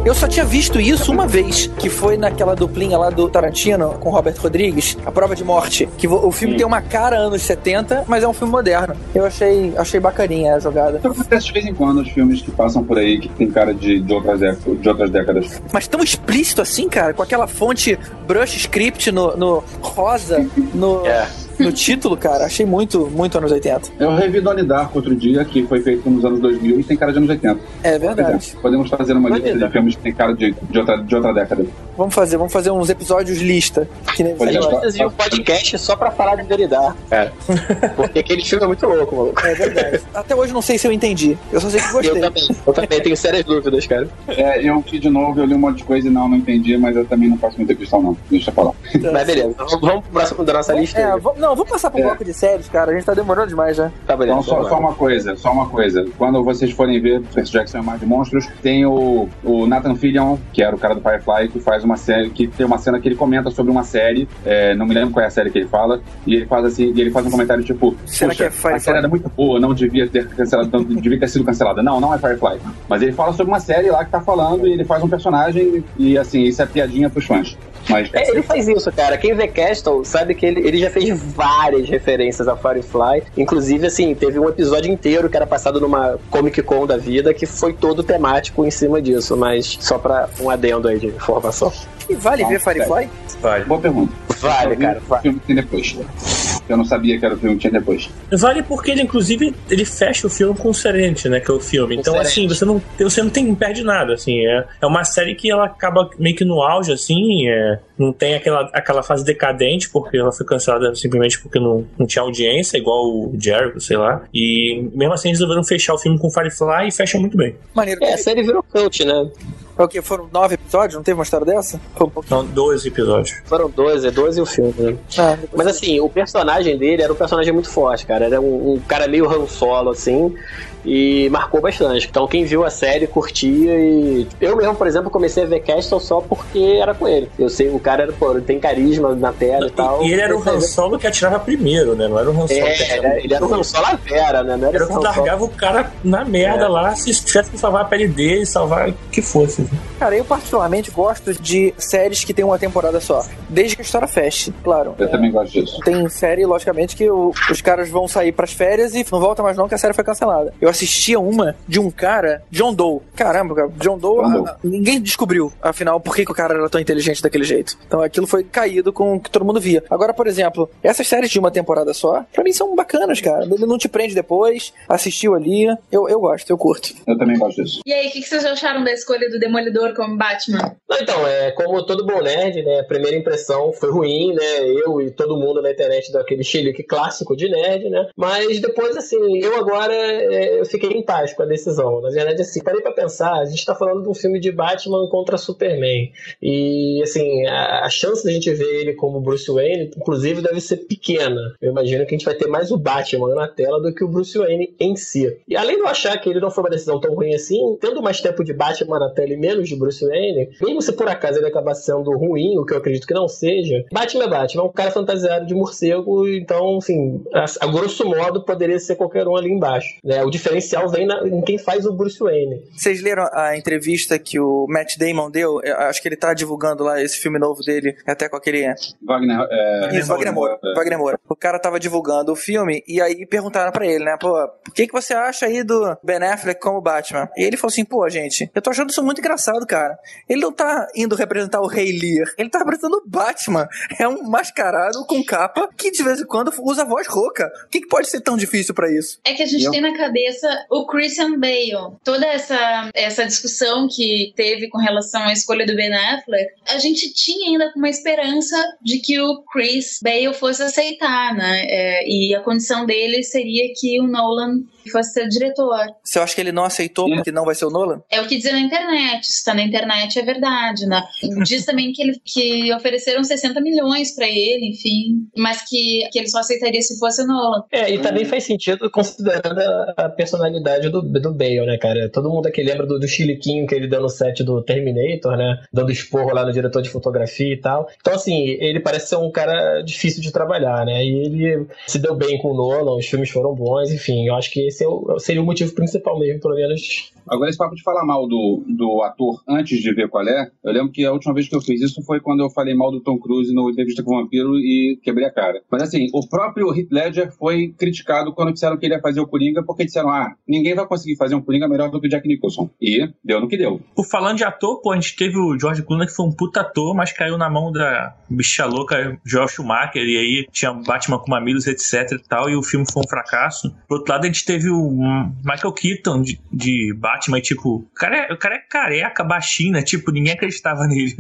Eu só tinha visto isso uma vez, que foi naquela duplinha lá do Tarantino com Robert Rodrigues, A Prova de Morte. Que o filme Sim. tem uma cara anos 70, mas é um filme moderno. Eu achei, achei bacaninha a jogada. Acontece de vez em quando, os filmes que passam por aí, que tem cara de, de, outras, de outras décadas. Mas tão explícito assim, cara, com aquela fonte brush script no, no rosa, no, É. no título, cara. Achei muito, muito anos 80. Eu revi Donnie Darko outro dia, que foi feito nos anos 2000 e tem cara de anos 80. É verdade. Podemos fazer uma lista Donnie de filmes que tem cara de, de, outra, de outra década. Vamos fazer, vamos fazer uns episódios lista. Que nem A Pode gente Olha, vai fazer um podcast só pra falar de Veridar, cara. Porque aquele filme é muito louco, maluco. É verdade. Até hoje não sei se eu entendi. Eu só sei que Eu gostei. também, eu também tenho sérias dúvidas, cara. É, eu vi de novo, eu li um monte de coisa e não, não entendi, mas eu também não faço muita questão, não. Deixa eu falar. Mas beleza, vamos pro próximo da nossa lista. É, vamos- não, vamos passar pro É. bloco de séries, cara. A gente tá demorando demais já. Tá, beleza. Então, só, só uma coisa, só uma coisa. Quando vocês forem ver Percy Jackson é mais de monstros, tem o, o Nathan Fillion, que era o cara do Firefly, que faz uma série, que tem uma cena que ele comenta sobre uma série, é, não me lembro qual é a série que ele fala, e ele faz assim, e ele faz um comentário tipo, Será que é "Puxa, Firefly?" a série era muito boa, não devia ter cancelado, não devia ter sido cancelada. Não, não é Firefly. Mas ele fala sobre uma série lá que tá falando e ele faz um personagem e assim, isso é piadinha pros fãs. Mas É, ele faz isso, cara. Quem vê Castle sabe que ele, ele já fez várias referências a Firefly. Inclusive, assim, teve um episódio inteiro que era passado numa Comic Con da vida que foi todo temático em cima disso. Mas só pra um adendo aí de informação. E vale ver Firefly? Vale. boa pergunta. Vale, cara. O Vale. filme que tem depois. Eu não sabia que era o filme que tinha depois. Vale porque ele, inclusive, ele fecha o filme com o Serenity, né? Que é o filme. Então, assim, você não, você não tem, perde nada, assim. É, é uma série que ela acaba meio que no auge, assim. é, não tem aquela, aquela fase decadente, porque ela foi cancelada simplesmente porque não, não tinha audiência, igual o Jericho, sei lá. E mesmo assim, eles resolveram fechar o filme com Firefly e fecha muito bem. Maneiro. É, a série virou cult, né? É o quê? Foram nove episódios? Não teve uma história dessa? Foi um pouquinho. São dois episódios. Foram 12, 12 o filme, né? Ah, depois- Mas assim, o personagem dele era um personagem muito forte, cara. Era um, um cara meio Han Solo, assim, e marcou bastante. Então quem viu a série curtia e. Eu mesmo, por exemplo, comecei a ver Castle só porque era com ele. Eu sei, o cara era, pô, ele tem carisma na tela e tal. E, e ele era o a Han Solo que atirava primeiro, né? Não era o Han Solo que É, atirava ele, ele era o Han Solo à Vera, né? Não era, Era o que largava o cara na merda É. lá, se tivesse que salvar a pele dele, salvar o que fosse. Cara, eu particularmente gosto de séries que tem uma temporada só. Desde que a história feche, claro. Eu também gosto disso. Tem série, logicamente, que o- os caras vão sair pras férias e não volta mais não, que a série foi cancelada. Eu assistia uma de um cara, John Doe. Caramba, cara, John Doe, a- a- ninguém descobriu, afinal, por que, que o cara era tão inteligente daquele jeito. Então aquilo foi caído com o que todo mundo via. Agora, por exemplo, essas séries de uma temporada só, pra mim são bacanas, cara. Ele não te prende depois, assistiu ali. Eu, eu gosto, eu curto. Eu também gosto disso. E aí, o que, que vocês acharam da escolha do Demolidor como Batman? Então, é como todo bom nerd, né? A primeira impressão foi ruim, né? Eu e todo mundo na internet deu aquele chilique clássico de nerd, né? Mas depois, assim, eu agora é, eu fiquei em paz com a decisão. Na verdade, assim, parei pra pensar, a gente tá falando de um filme de Batman contra Superman. E, assim, a, a chance da gente ver ele como Bruce Wayne, inclusive, deve ser pequena. Eu imagino que a gente vai ter mais o Batman na tela do que o Bruce Wayne em si. E além de eu achar que ele não foi uma decisão tão ruim assim, tendo mais tempo de Batman na tela menos de Bruce Wayne, mesmo se por acaso ele acabar sendo ruim, o que eu acredito que não seja, Batman é Batman, é um cara fantasiado de morcego, então, assim, a, a grosso modo poderia ser qualquer um ali embaixo. Né? O diferencial vem na- em quem faz o Bruce Wayne. Vocês leram a entrevista que o Matt Damon deu? Eu acho que ele tá divulgando lá esse filme novo dele, até com aquele. Wagner. É, Isso, Wagner Moura. É. Wagner Moura. O cara tava divulgando o filme e aí perguntaram pra ele, né? Pô, o que, que você acha aí do Ben Affleck como Batman? E ele falou assim, pô, gente, eu tô achando isso muito engraçado, cara. Ele não tá indo representar o Rei Lear, ele tá representando o Batman. É um mascarado com capa que de vez em quando usa voz rouca. O que, que pode ser tão difícil pra isso? É que a gente Eu- tem na cabeça o Christian Bale. Toda essa, essa discussão que teve com relação à escolha do Ben Affleck, a gente tinha ainda uma esperança de que o Chris Bale fosse aceitar, né? É, e a condição dele seria que o Nolan fosse ser diretor. Você acha que ele não aceitou É. porque não vai ser o Nolan? É o que dizem na internet. Se tá na internet é verdade, né? Diz também que, ele, que ofereceram 60 milhões pra ele, enfim. Mas que, que ele só aceitaria se fosse o Nolan. É, e também faz sentido considerando a, a personalidade do, do Bale, né, cara? Todo mundo aqui lembra do, do chiliquinho que ele deu no set do Terminator, né? Dando esporro lá no diretor de fotografia e tal. Então, assim, ele parece ser um cara difícil de trabalhar, né? E ele se deu bem com o Nolan, os filmes foram bons, enfim. Eu acho que esse é o- seria o motivo principal mesmo, pelo menos. Agora, esse papo de falar mal do, do ator antes de ver qual é, eu lembro que a última vez que eu fiz isso foi quando eu falei mal do Tom Cruise no Entrevista com o Vampiro e quebrei a cara. Mas assim, o próprio Heath Ledger foi criticado quando disseram que ele ia fazer o Coringa, porque disseram, ah, ninguém vai conseguir fazer um Coringa melhor do que o Jack Nicholson. E deu no que deu. Por falando de ator, pô, a gente teve o George Clooney que foi um puta ator, mas caiu na mão da bicha louca Joel Schumacher, e aí tinha Batman com mamilos, etc e tal, e o filme foi um fracasso. Por outro lado, a gente teve o Michael Keaton de, de Batman, e tipo, o cara, é, o cara é careca, baixinho, né? Tipo, ninguém acreditava nele.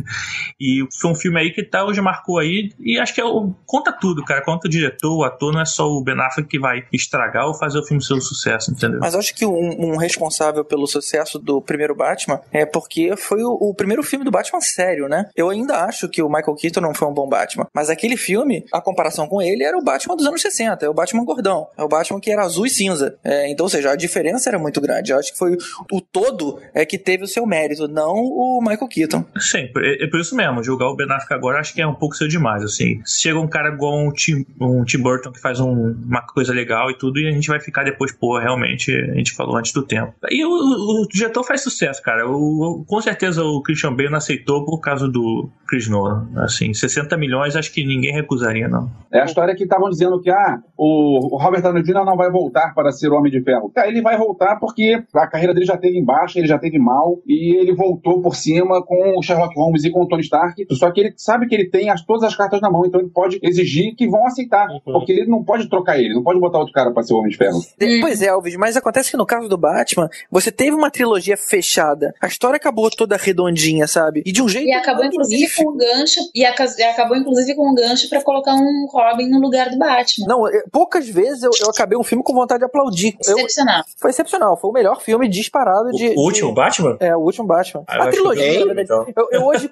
E foi um filme aí que tá, hoje marcou aí, e acho que é o, conta tudo, cara. Conta o diretor, o ator, não é só o Ben Affleck que vai estragar ou fazer o filme ser um sucesso, entendeu? Mas acho que um, um responsável pelo sucesso do primeiro Batman é porque foi o, o primeiro filme do Batman sério, né? Eu ainda acho que o Michael Keaton não foi um bom Batman. Mas aquele filme, a comparação com ele era o Batman dos anos 60, é o Batman gordão. É o Batman que era azul e cinza. É, então, ou seja, a diferença era muito grande. Eu acho que foi o todo é que teve o seu mérito, não o Michael Keaton. Sim, é, é por isso mesmo. Julgar o Ben Affleck agora acho que é um pouco cedo demais, assim. Chega um cara igual um Tim, um Tim Burton que faz um- uma coisa legal e tudo, e a gente vai ficar depois, pô, realmente, a gente falou antes do tempo. E o, o, o diretor faz sucesso, cara. O, o- com certeza o Christian Bale não aceitou por causa do Chris Nolan. Assim, 60 milhões acho que ninguém recusaria, não. É a história que estavam dizendo que ah, o, o Robert Downey Jr. não vai voltar para ser o Homem de Ferro. Cara, ele vai voltar porque a carreira dele já teve em baixa, ele já teve mal, e ele voltou por cima com o Sherlock Holmes e com o Tony Stark. Só que ele sabe que ele tem as, todas as cartas na mão, então ele pode exigir que vão aceitar. Uhum. Porque ele não pode trocar ele, não pode botar outro cara para ser o Homem de Ferro. Pois é, Alves, mas acontece que no caso do Batman, você teve uma trilogia fechada. A história acabou toda redondinha, sabe? E de um jeito E acabou, inclusive, com um gancho. E aca- e acabou, inclusive, com um gancho pra colocar um Robin no lugar do Batman. Não, eu- poucas vezes eu, eu acabei um filme com vontade de aplaudir. Eu- Excepcional. foi excepcional, foi o melhor filme disparado de. o último de- Batman? É, o último Batman. Ah, eu a trilogia, bem, na verdade. então. Eu, eu hoje.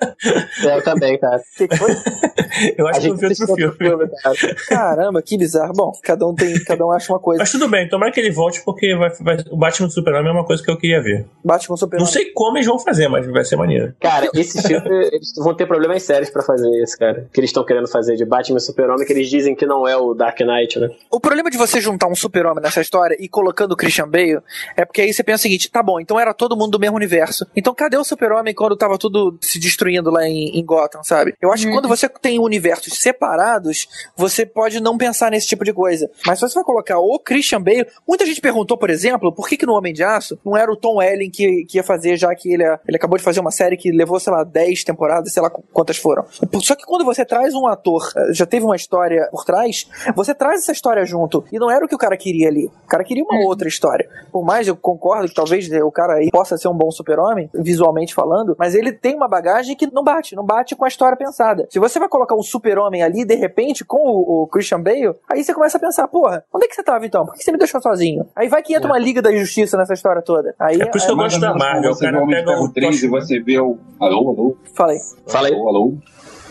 É, eu também, cara. que que foi? Eu acho A que eu vi outro filme. outro filme, cara. Caramba, que bizarro. Bom, cada um tem, cada um acha uma coisa. Mas tudo bem, tomara que ele volte, porque vai, vai- o Batman do Super-Homem é uma coisa que eu queria ver. Batman Super Não sei como eles vão fazer, mas vai ser maneiro. Cara, esse filme, eles vão ter problemas sérios pra fazer esse, cara. Que eles estão querendo fazer de Batman e Super-Homem, que eles dizem que não é o Dark Knight, né? O problema de você juntar um super-homem nessa história e colocando o Christian Bale é porque aí você pensa o seguinte: tá bom, então era todo mundo do mesmo universo. Então cadê o Super-Homem quando tava tudo se destruindo lá em, em Gotham, sabe? Eu acho que quando você tem universos separados, você pode não pensar nesse tipo de coisa. Mas se você vai colocar o Christian Bale, muita gente perguntou, por exemplo, por que, que no Homem de Aço não era o Tom Welling que, que ia fazer, já que ele, ele acabou de fazer uma série que levou, sei lá, 10 temporadas, sei lá quantas foram. Só que quando você traz um ator, eh, já teve uma história por trás, você traz essa história junto. E não era o que o cara queria ali. O cara queria uma outra história. Por mais eu concordo que talvez o cara aí possa ser um bom super-homem, visualmente falando, mas ele tem uma bagagem que não bate, não bate com a história pensada. Se você vai colocar um super-homem ali, de repente, com o, o, Christian Bale, aí você começa a pensar, porra, onde é que você tava então? Por que você me deixou sozinho? Aí vai que entra é. uma Liga da Justiça nessa história toda. Aí, é por isso que eu gosto da Marvel. Você o Homem de Ferro 3 e você vê o... Alô, alô? Falei. Falei. Alô, alô?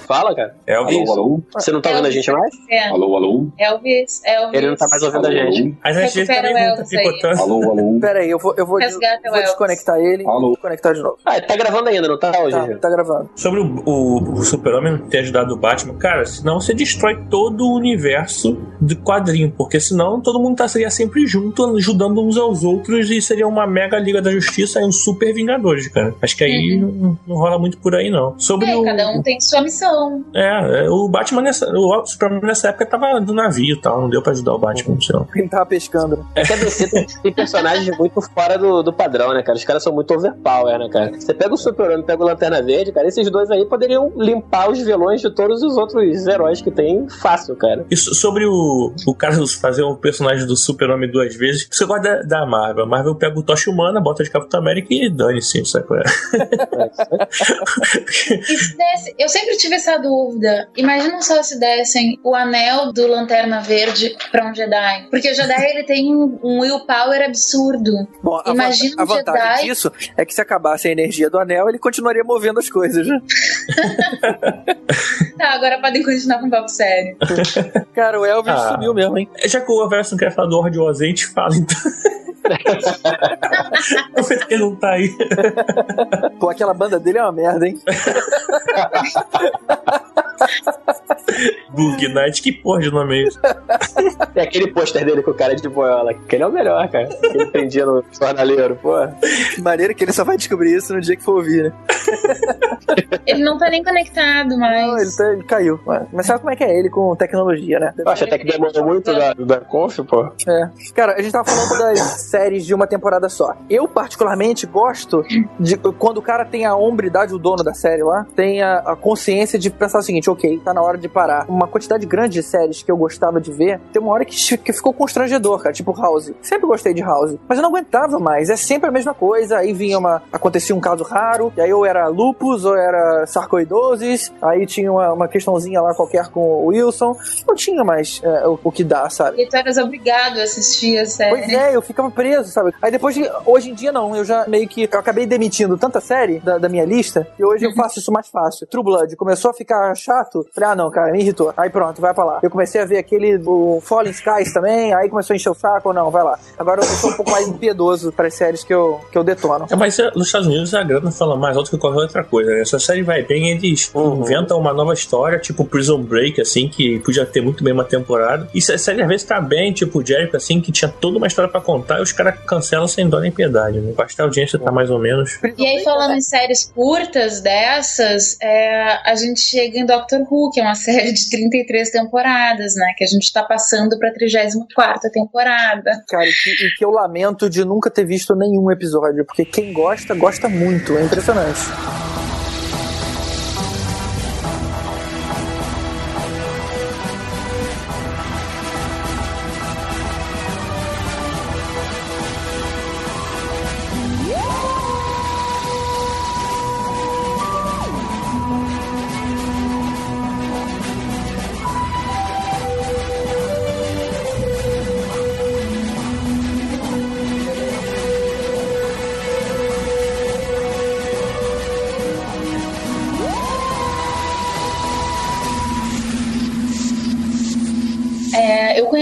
Fala, cara. Elvis. Alô, alô? Você não tá ouvindo a gente mais? É. Alô, alô? Elvis, Elvis. Ele não tá mais ouvindo Alô, a gente. alô? Mas a gente Recupera também não tá picotando. Alô, alô? Pera aí, eu vou, eu vou, o vou desconectar ele Alô? e desconectar de novo. Ah, tá gravando ainda, não tá hoje? Tá, tá gravando. Sobre o, o, o Super-Homem ter ajudado o Batman, cara, senão você destrói todo o universo do quadrinho, porque senão todo mundo tá, seria sempre junto, ajudando uns aos outros e seria uma mega Liga da Justiça e um super Vingadores, cara. Acho que aí não, não rola muito por aí, não. Sobre É, o. cada um tem sua missão. É, é, o Batman nessa. O Superman nessa época tava no navio e tal, não deu pra ajudar o Batman, sei lá. Ele tava pescando. É que a DC tem, tem personagens muito fora do, do padrão, né, cara? Os caras são muito overpower, né, cara? Você pega o Super-Homem pega o Lanterna Verde, cara, esses dois aí poderiam limpar os vilões de todos os outros heróis que tem fácil, cara. E so- sobre o, o cara fazer um personagem do Super-Homem duas vezes, você gosta da, da Marvel. A Marvel pega o Tocha Humana, bota de Capitão América e dane-se, sabe qual é? Eu sempre tive essa dúvida. Imagina só se dessem o anel do Lanterna Verde pra um Jedi. Porque o Jedi ele tem um um willpower absurdo. Bom, a, Imagina a um vantagem Jedi. disso é que se acabasse a energia do anel, ele continuaria movendo as coisas, né? Tá, agora podem continuar com um papo sério. Cara, o Elvis Ah. sumiu mesmo, hein? Já que o Everson não quer falar do Ordem a gente fala então. Ele não tá aí. Pô, aquela banda dele é uma merda, hein? Bug Knight, que porra de nome é esse? Tem aquele pôster dele com o cara de boiola, que ele é o melhor, cara. Que ele prendia no jornaleiro, pô. Que maneira que ele só vai descobrir isso no dia que for ouvir, né? Ele não tá nem conectado mais. Não, ele, tá- ele caiu. Mas- Mas sabe como é que é ele com tecnologia, né? Eu acho até que demorou muito da, da Conf, pô. É. Cara, a gente tava falando das séries de uma temporada só. Eu, particularmente, gosto de quando o cara tem a hombridade, o dono da série lá, tem a, a consciência de pensar o seguinte: ok, tá na hora de parar. Uma quantidade grande de séries que eu gostava de ver, tem uma hora que, que ficou constrangedor, cara, tipo House. Sempre gostei de House, mas eu não aguentava mais. É sempre a mesma coisa. Aí vinha uma. acontecia um caso raro, e aí ou era lupus, ou era sarcoidoses, aí tinha uma, uma questãozinha lá qualquer com o Wilson. Não tinha mais é, o, o que dar, sabe? E tu eras obrigado a assistir a série. Pois é, eu ficava preso, sabe? Aí depois, de- hoje em dia não, eu já meio que, eu acabei demitindo tanta série da, da minha lista, e hoje eu faço isso mais fácil. True Blood começou a ficar chato, falei, ah não, cara, me irritou. Aí pronto, vai pra lá. Eu comecei a ver aquele, o Fallen Skies também, aí começou a encher o saco, não, vai lá. Agora eu sou um pouco mais impiedoso para as séries que eu, que eu detono. É, mas é, nos Estados Unidos a grana fala mais alto que qualquer outra coisa, né? Se a série vai bem, eles Uhum. inventam uma nova história, tipo Prison Break, assim, que podia ter muito bem uma temporada. E se a série às vezes tá bem, tipo Jericho, assim, que tinha toda uma história pra contar, e os caras cancelam sem dó nem piedade, né? Basta a audiência tá mais ou menos. E aí, falando em séries curtas dessas, é, a gente chega em Doctor Who, que é uma série de 33 temporadas, né? Que a gente tá passando pra 34 temporada. Cara, e que, e que eu lamento de nunca ter visto nenhum episódio, porque quem gosta, gosta muito. É impressionante.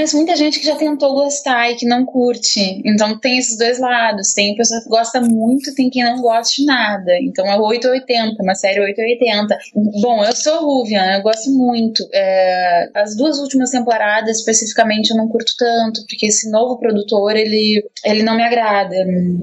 Conheço muita gente que já tentou gostar e que não curte. Então tem esses dois lados. Tem pessoa que gosta muito, tem quem não gosta de nada. Então é 880, uma série 880. Bom, eu sou Ruvian, eu gosto muito. É, as duas últimas temporadas, especificamente, eu não curto tanto, porque esse novo produtor, ele, ele não me agrada.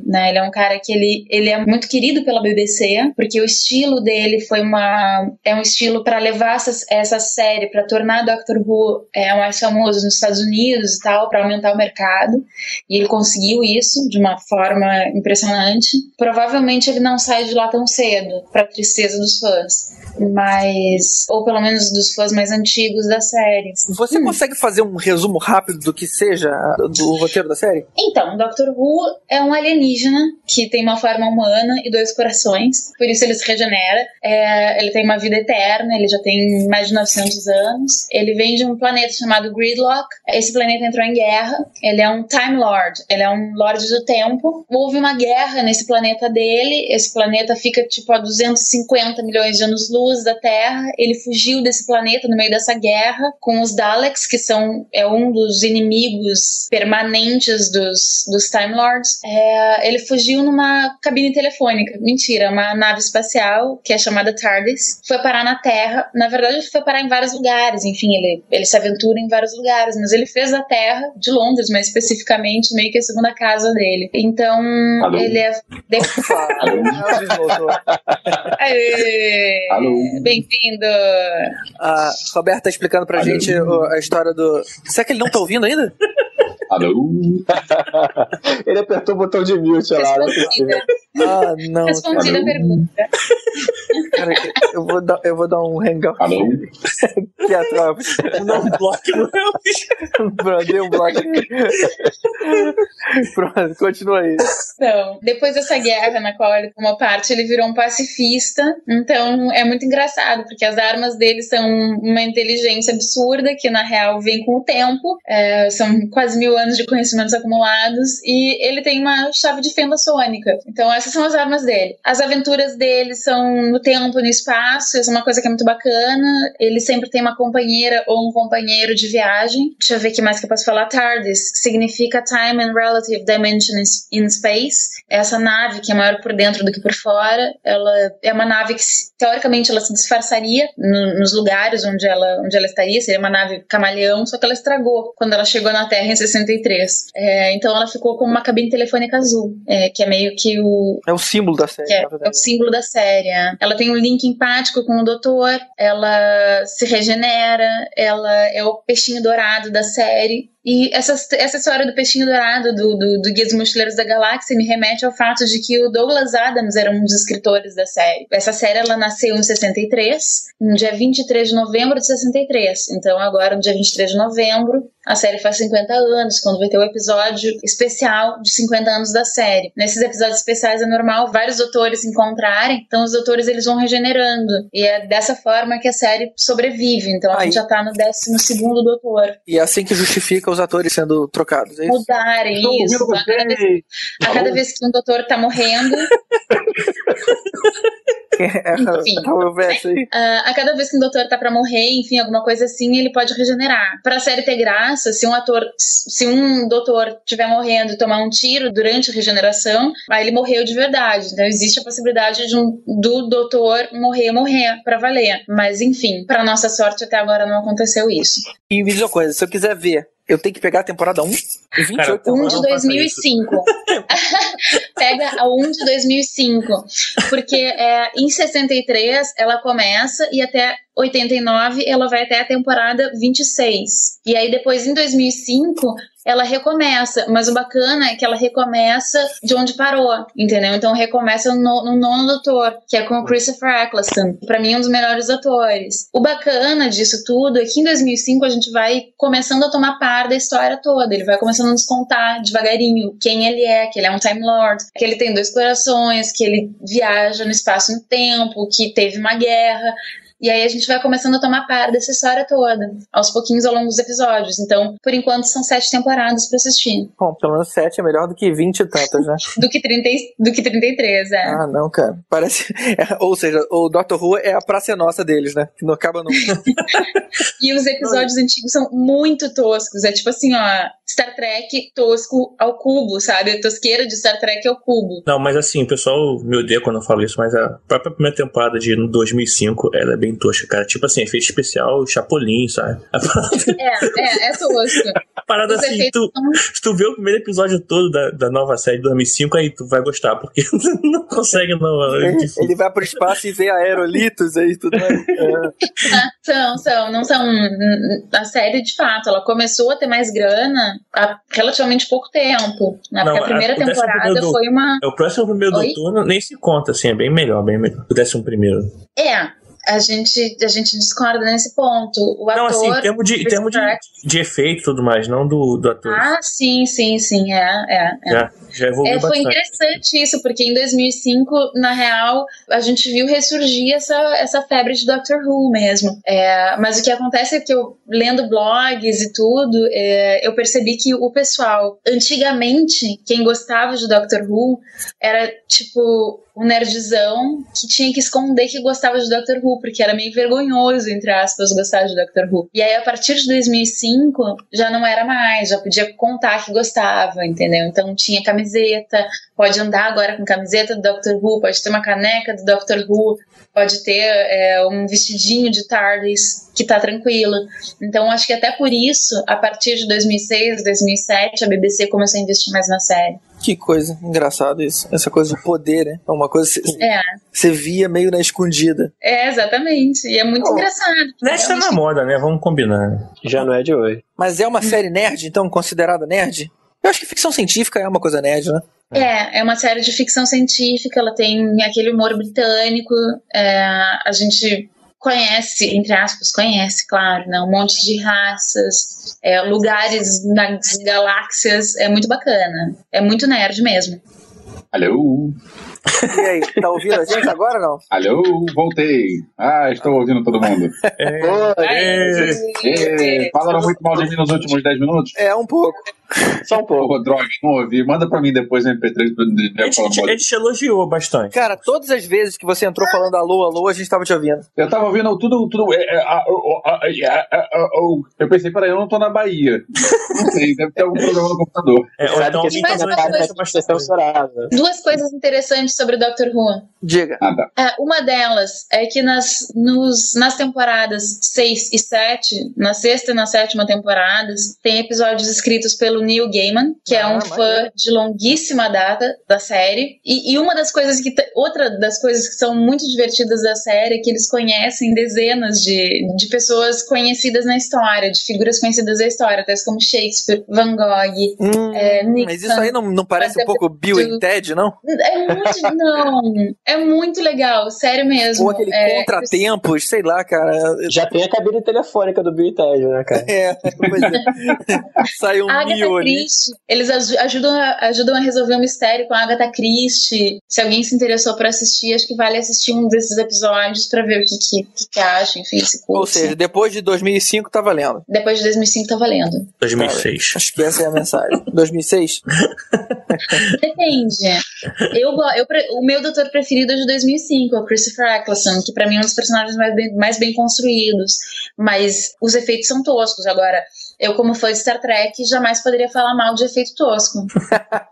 Né? Ele é um cara que ele, ele é muito querido pela BBC, porque o estilo dele foi uma. É um estilo para levar essa, essa série, para tornar Doctor Who é, mais famoso nos Estados Unidos e tal, para aumentar o mercado. E ele conseguiu isso de uma forma impressionante. Provavelmente ele não sai de lá tão cedo, para tristeza dos fãs mas ou pelo menos dos fãs mais antigos da série. Você hum. consegue fazer um resumo rápido do que seja do roteiro da série? Então, Doctor Who é um alienígena que tem uma forma humana e dois corações, por isso ele se regenera. É, ele tem uma vida eterna, ele já tem mais de 900 anos. Ele vem de um planeta chamado Gridlock. Esse planeta entrou em guerra. Ele é um Time Lord, ele é um Lorde do Tempo. Houve uma guerra nesse planeta dele. Esse planeta fica tipo a 250 milhões de anos luz luz da Terra. Ele fugiu desse planeta no meio dessa guerra com os Daleks, que são é um dos inimigos permanentes dos, dos Time Lords. É, ele fugiu numa cabine telefônica. Mentira, uma nave espacial que é chamada TARDIS. Foi parar na Terra. Na verdade, foi parar em vários lugares. Enfim, ele, ele se aventura em vários lugares. Mas ele fez a Terra, de Londres, mais especificamente, meio que a segunda casa dele. Então, Alô. ele é. Alô. Bem-vindo! A Roberta tá explicando pra Alô. gente a história do. Será que ele não tá ouvindo ainda? Alô? Ele apertou o botão de mute lá. Respondida. Ah, não. Respondida a pergunta. Cara, eu vou dar, eu vou dar um hangout. Alô? que é tropa. Não bloque no Pronto, dei um bloco. Pronto, continua aí. Então, depois dessa guerra na qual ele tomou parte, ele virou um pacifista. Então, é muito engraçado, porque as armas dele são uma inteligência absurda, que na real vem com o tempo. É, são quase mil anos de conhecimentos acumulados. E ele tem uma chave de fenda sônica. Então, essas são as armas dele. As aventuras dele são no tempo, no espaço. Isso é uma coisa que é muito bacana. Ele sempre tem uma companheira ou um companheiro de viagem. Deixa eu ver o que mais que eu posso falar. TARDIS significa Time and Relative Dimension in Space. Essa nave, que é maior por dentro do que por fora, ela é uma nave que, teoricamente, ela se disfarçaria no, nos lugares onde ela, onde ela estaria. Seria uma nave camaleão, só que ela estragou quando ela chegou na Terra em 63. É, então ela ficou com uma cabine telefônica azul, é, que é meio que o. É o símbolo da série. É, é o símbolo da série. Ela tem um link empático com o doutor, ela se regenera, ela é o peixinho dourado da série. E essa, essa história do peixinho dourado do, do, do Guia dos Mochileiros da Galáxia me remete ao fato de que o Douglas Adams era um dos escritores da série. Essa série ela nasceu em 63, no dia 23 de novembro de 63. Então, agora, no dia 23 de novembro, a série faz 50 anos, quando vai ter o um episódio especial de 50 anos da série. Nesses episódios especiais é normal vários doutores se encontrarem, então os doutores eles vão regenerando. E é dessa forma que a série sobrevive. Então a Aí. gente já tá no 12 doutor. E é assim que justifica os atores sendo trocados, é isso? Mudarem isso. A cada, vez, a cada vez que um doutor tá morrendo. enfim, uh, a cada vez que um doutor tá para morrer, enfim, alguma coisa assim, ele pode regenerar. Para a série ter graça, se um ator, se um doutor estiver morrendo e tomar um tiro durante a regeneração, aí ele morreu de verdade. Então existe a possibilidade de um, do doutor morrer, morrer para valer. Mas enfim, para nossa sorte até agora não aconteceu isso. E me diz uma coisa, se eu quiser ver eu tenho que pegar a temporada 1? 28 Cara, 1 de 2005. Pega a 1 de 2005. Porque é, em 63 ela começa e até 89 ela vai até a temporada 26. E aí depois em 2005 ela recomeça, mas o bacana é que ela recomeça de onde parou, entendeu? Então recomeça no, no nono doutor, que é com o Christopher Eccleston, para mim um dos melhores atores. O bacana disso tudo é que em 2005 a gente vai começando a tomar par da história toda, ele vai começando a nos contar devagarinho quem ele é, que ele é um Time Lord, que ele tem dois corações, que ele viaja no espaço e no tempo, que teve uma guerra, E aí a gente vai começando a tomar par dessa história toda, aos pouquinhos ao longo dos episódios. Então, por enquanto, são sete temporadas pra assistir. Bom, pelo menos 7 é melhor do que 20 e tantas, né? Do que, 30, e- do que 33, é. Ah, não, cara. Parece. é, ou seja, o Dr. Who é a praça nossa deles, né? Que não acaba nunca. E os episódios antigos são muito toscos. É tipo assim, ó, Star Trek tosco ao cubo, sabe? A tosqueira de Star Trek ao cubo. Não, mas assim, o pessoal me odeia quando eu falo isso, mas a própria primeira temporada de 2005, ela é bem tosca, cara. Tipo assim, efeito especial, Chapolin, sabe? A parada, É, é, é tosco. a parada Os assim, tu, se tu vê o primeiro episódio todo da, da nova série de 2005, aí tu vai gostar, porque não consegue não. é Ele, ele vai pro espaço e vê aerolitos aí tudo mais. É. São, são, não são. A série, de fato, ela começou a ter mais grana há relativamente pouco tempo. Né? Não, Porque a primeira décimo temporada do- foi uma. É, O próximo primeiro Oi? doutor nem se conta, assim, é bem melhor, bem melhor. O décimo primeiro. É, a gente, a gente discorda nesse ponto. O Não, ator. assim, em termos de, em termos de, de efeito e tudo mais, não do, do ator. Ah, sim, sim, sim, é, é. é. já, já evoluiu É, foi bastante. interessante isso, porque em 2005, na real, a gente viu ressurgir essa, essa febre de Doctor Who mesmo. É, mas o que acontece é que eu, lendo blogs e tudo, é, eu percebi que o pessoal, antigamente, quem gostava de Doctor Who era tipo um nerdzão que tinha que esconder que gostava de Doctor Who, porque era meio vergonhoso, entre aspas, gostar de Doctor Who. E aí, a partir de 2005, já não era mais, já podia contar que gostava, entendeu? Então tinha camiseta, pode andar agora com camiseta do Doctor Who, pode ter uma caneca do Doctor Who, pode ter é, um vestidinho de TARDIS que tá tranquilo. Então acho que até por isso, a partir de 2006, 2007, a BBC começou a investir mais na série. Que coisa engraçada isso. Essa coisa de poder, né? É uma coisa que você- É, você via meio na escondida. é exatamente. E é muito Oh, engraçado. Net tá na moda, né? Vamos combinar. Já não é de hoje. Mas é uma série nerd, então, considerada nerd? Eu acho que ficção científica é uma coisa nerd, né? É, é uma série de ficção científica, ela tem aquele humor britânico, é, a gente conhece, entre aspas, conhece, claro, né, um monte de raças, é, lugares nas galáxias, é muito bacana, é muito nerd mesmo. Alô? E aí, tá ouvindo a gente agora ou não? Alô? Voltei. Ah, estou ouvindo todo mundo. É, Ê, falaram muito mal de mim nos últimos 10 minutos? É, um pouco. Só um pouco. Pô, droga, não ouvi. Manda pra mim depois no MP3 pra a, eu gente, falar mal a gente te elogiou bastante. Cara, todas as vezes que você entrou falando alô, alô, a gente tava te ouvindo. Eu tava ouvindo tudo, tudo. é, é, a- o- a- a- a- a- a- o- Eu pensei, peraí, eu não tô na Bahia. Não sei, deve ter algum problema no computador. É, ou Sabe então que a tá gente vai bastante. ser censurado. Duas coisas interessantes sobre Doctor Who. Diga. Ah, tá. É, uma delas é que nas, nos, nas temporadas 6 e 7, na sexta e na sétima temporadas, tem episódios escritos pelo Neil Gaiman, que é Ah, um maneiro. fã de longuíssima data da série. E, e uma das coisas que. Outra das coisas que são muito divertidas da série é que eles conhecem dezenas de, de pessoas conhecidas na história, de figuras conhecidas da história, tais como Shakespeare, Van Gogh, Hum, é, Nixon. mas isso aí não, não parece um é pouco Bill e Ted, não? É muito. Não, é muito legal, sério mesmo. Ou aquele é, contratempos, sei lá, cara. Já tem a cabine telefônica do Bill e Ted, né, cara? É, é. Sai um A Agatha Mio ali. Christie, eles aj- ajudam a, ajudam a resolver um mistério com a Agatha Christie. Se alguém se interessou por assistir, acho que vale assistir um desses episódios pra ver o que, que, que, que acha, enfim, se curte. Ou seja, depois de 2005 tá valendo. Depois de 2005 tá valendo. 2006. Acho que essa é a mensagem. 2006? Depende. Eu, eu, o meu doutor preferido é de 2005, é o Christopher Eccleston, que pra mim é um dos personagens mais bem, mais bem construídos. Mas os efeitos são toscos. Agora, eu, como fã de Star Trek, jamais poderia falar mal de efeito tosco.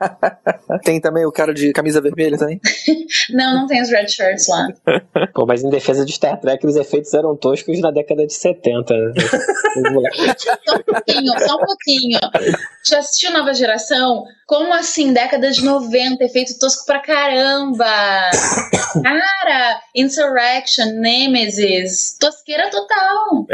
Tem também o cara de camisa vermelha também. Não, não tem os red shirts lá. Pô, mas em defesa de Star Trek, os efeitos eram toscos na década de 70. Né? Só um pouquinho, só um pouquinho. Já assistiu Nova Geração? Como assim, década de 90, efeito tosco pra caramba! Cara, Insurrection, Nemesis, tosqueira total.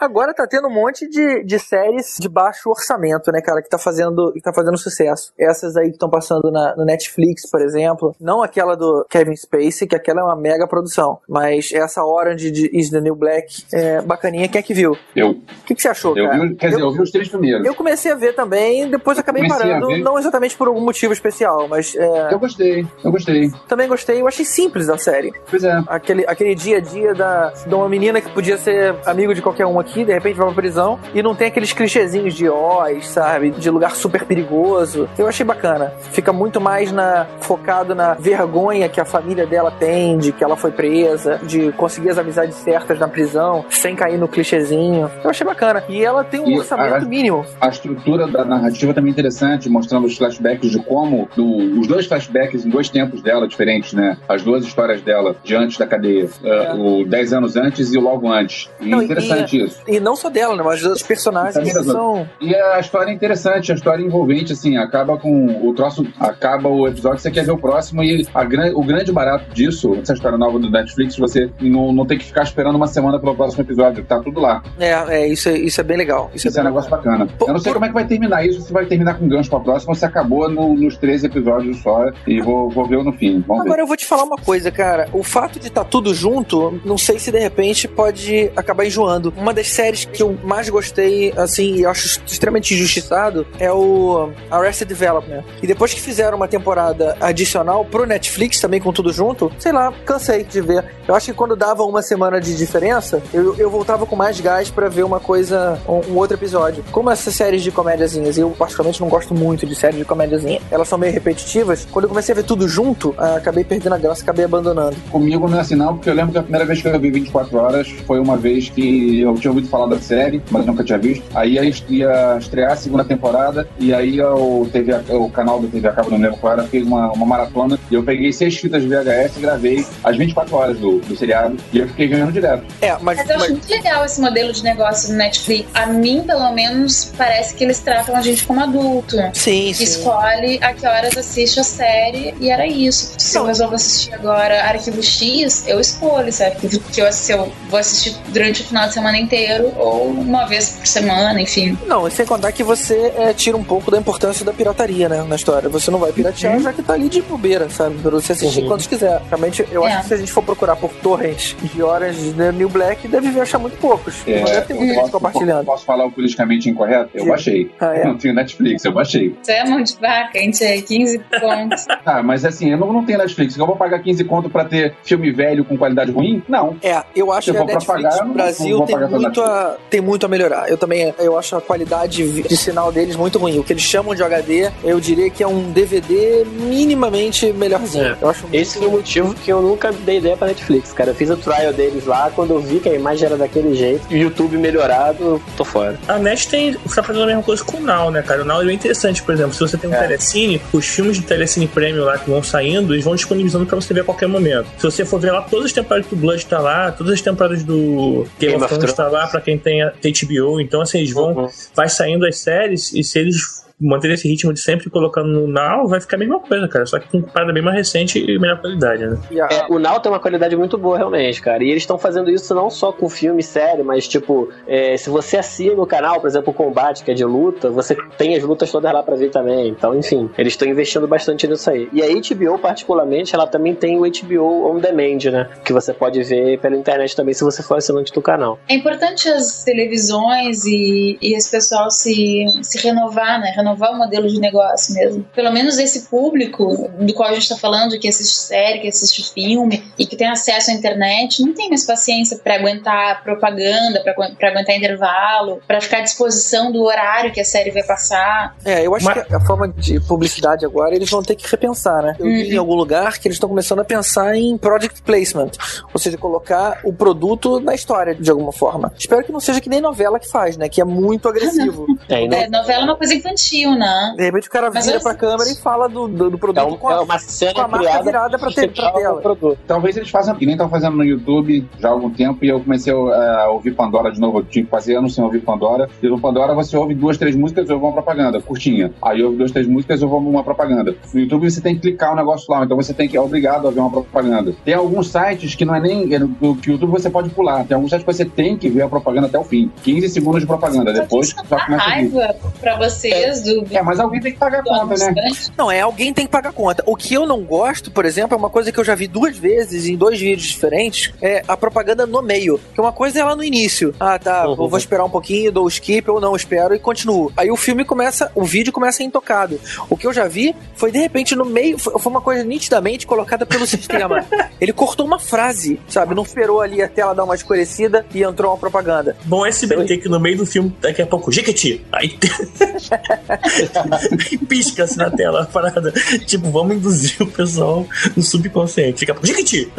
Agora tá tendo um monte de, de séries de baixo orçamento, né, cara, que tá fazendo, que tá fazendo sucesso. Essas aí que estão passando na, no Netflix, por exemplo. Não aquela do Kevin Spacey, que aquela é uma mega produção. Mas essa Orange de Is the New Black é bacaninha. Quem é que viu? Eu. O que, que você achou, Eu cara? vi, quer dizer, eu vi os três primeiros. Eu comecei a ver também, depois acabei parando, não exatamente por algum motivo especial, mas é, Eu gostei, eu gostei. também gostei. Eu achei simples a série. Pois é. Aquele, aquele dia a dia da, de uma menina que podia ser amigo de qualquer um aqui, de repente vai pra prisão e não tem aqueles clichêzinhos de Oz, sabe? De lugar super perigoso. Eu achei bacana. Fica muito mais na focado na vergonha que a família dela tem de que ela foi presa, de conseguir as amizades certas na prisão, sem cair no clichêzinho. Eu achei bacana. E ela tem um E orçamento a- mínimo. A estrutura da narrativa também é interessante, mostrando os flashbacks de como, do- os dois flashbacks em dois tempos dela diferentes, né? As duas histórias dela de antes da cadeia. É. Uh, o 10 anos antes e o logo antes. E Não, e- interessante isso. E não só dela, né? Mas dos personagens Das são. E a história é interessante, a história é envolvente, assim, acaba com o troço, acaba o episódio, você quer ver o próximo e a o grande barato disso, essa história nova do Netflix, você não, não tem que ficar esperando uma semana pelo próximo episódio, tá tudo lá. É, é isso, é- isso é bem legal. Isso, Isso é um bem negócio bacana. Por- Eu não sei por- como é que vai terminar isso, se vai terminar com gancho pra próxima ou se acabou no- nos 13 episódios só e vou, vou ver no fim. Vamos ver. Agora eu vou te falar uma coisa, cara. O fato de estar tudo junto, não sei se de repente pode acabar enjoando. Uma das séries que eu mais gostei, assim, eu acho extremamente injustiçado, é o Arrested Development. E depois que fizeram uma temporada adicional pro Netflix, também com tudo junto, sei lá, cansei de ver. Eu acho que quando dava uma semana de diferença, eu, eu voltava com mais gás pra ver uma coisa, um, um outro episódio. Como essas séries de comédiazinhas, eu particularmente não gosto muito de séries de comédiazinha, elas são meio repetitivas. Quando eu comecei a ver tudo junto, ah, acabei perdendo a graça, acabei abandonando. Comigo não é assim não, porque eu lembro que a primeira vez que eu vi 24 horas foi uma vez que eu tinha ouvido falar da série, mas nunca tinha visto. Aí ia- ia estrear a segunda temporada e aí o, TV, a- o canal do TV a cabo, não lembro qual era, fez uma, uma maratona e eu peguei seis fitas de VHS e gravei as 24 horas do, do seriado e eu fiquei vendo direto. É, mas, Mas eu acho mas- muito legal esse modelo de negócio do Netflix. A mim, pelo menos, parece que eles tratam a gente como adulto. sim, Que sim. escolhe a que horas assiste a série e era isso. Se eu Não. resolvo assistir agora Arquivo X, eu escolho se, é arquivo, que eu, se eu vou assistir durante o final de semana inteiro ou uma vez por semana, enfim. Não, e sem contar que você é, tira um pouco da importância da pirataria, né, na história. Você não vai piratear, já que tá ali de bobeira, sabe? Pra você assistir Uhum. quantos quiser. Realmente, eu É. acho que se a gente for procurar por torrents de horas de New Black, deve achar muito poucos. É, não deve ter muita gente posso, compartilhando. posso falar o politicamente incorreto? Eu Sim. baixei. Ah, é? Não tenho Netflix, eu baixei. Você é mão de vaca, gente, é 15 pontos. Ah, mas assim, eu não, não tenho Netflix. Eu vou pagar 15 conto pra ter filme velho com qualidade ruim? Não. É, eu acho Se que a Netflix pagar, eu no não- Brasil não vou tem muito, a, tem muito a melhorar. Eu também eu acho a qualidade de sinal deles muito ruim. O que eles chamam de HD, eu diria que é um DVD minimamente melhorzinho. É. Eu acho muito- Esse foi o motivo que eu nunca dei ideia pra Netflix, cara. Eu fiz o trial deles lá, quando eu vi que a imagem era daquele jeito, e o YouTube melhorado, eu tô fora. A NET tem, tá fazendo a mesma coisa com o Now, né, cara? O Now é bem interessante, por exemplo, se você tem um É. Telecine, os filmes do Telecine Premium lá que vão saindo, eles vão disponibilizando pra você ver a qualquer momento. Se você for ver lá, todas as temporadas do Blood tá lá, todas as temporadas do Game, Game of Thrones tá lá pra quem tem a tem HBO, então assim, vão, Uhum. vai saindo as séries e se eles manterem esse ritmo de sempre colocando no Now, vai ficar a mesma coisa, cara, só que com parada bem mais recente e melhor qualidade, né? É, o Now tem uma qualidade muito boa, realmente, cara. E eles estão fazendo isso não só com filme, série, mas, tipo, é, se você assina o canal, por exemplo, o Combate, que é de luta, você tem as lutas todas lá pra ver também. Então, enfim, eles estão investindo bastante nisso aí. E a HBO, particularmente, ela também tem o HBO On Demand, né? Que você pode ver pela internet também, se você for assinante do canal. É importante as televisões e, e esse pessoal se, se renovar, né? Renovar o modelo de negócio mesmo. Pelo menos esse público do qual a gente tá falando, que assiste série, que assiste filme e que tem acesso à internet, não tem mais paciência pra aguentar propaganda, pra aguentar intervalo, pra ficar à disposição do horário que a série vai passar. É, eu acho Mas- que a forma de publicidade agora eles vão ter que repensar, né? Eu vi em algum lugar que eles estão começando a pensar em product placement, ou seja, colocar o produto na história de alguma forma. Espero que não seja que nem novela que faz, né? Que é muito agressivo. É, não- É, novela é uma coisa infantil, né? De repente o cara Mas vira pra câmera e fala do, do, do é, produto um- com a- é uma cena com a marca criada virada pra ter- pra para tela. produto. Talvez eles façam, que nem estão fazendo no YouTube já há algum tempo, e eu comecei a ouvir Pandora de novo. Eu tinha que fazer anos sem ouvir Pandora. E no Pandora você ouve duas, três músicas e ouve uma propaganda, curtinha. Aí ouve duas, três músicas e ouve uma propaganda. No YouTube você tem que clicar o negócio lá, então você tem que é obrigado a ver uma propaganda. Tem alguns sites que não é nem. é, no- Que o YouTube você pode pular. Tem alguns sites que você tem que ver a propaganda até o fim. 15 segundos de propaganda. Depois Só começa a raiva pra vocês É, mas alguém tem que pagar a conta, né? Não, é alguém tem que pagar a conta. O que eu não gosto, por exemplo, é uma coisa que eu já vi duas vezes em dois vídeos diferentes, é a propaganda no meio. Que uma coisa é lá no início. Ah, tá, Uhum. eu vou esperar um pouquinho, dou o skip ou não espero e continuo. Aí o filme começa, o vídeo começa intocado. O que eu já vi foi de repente no meio, foi foi uma coisa nitidamente colocada pelo sistema. Ele cortou uma frase, sabe? Não esperou ali a tela dar uma escurecida e entrou uma propaganda. Bom, SBT que no meio do filme, daqui a pouco, Jequiti. Aí Aí pisca-se na tela a parada. Tipo, vamos induzir o pessoal no subconsciente. Fica, Jequiti.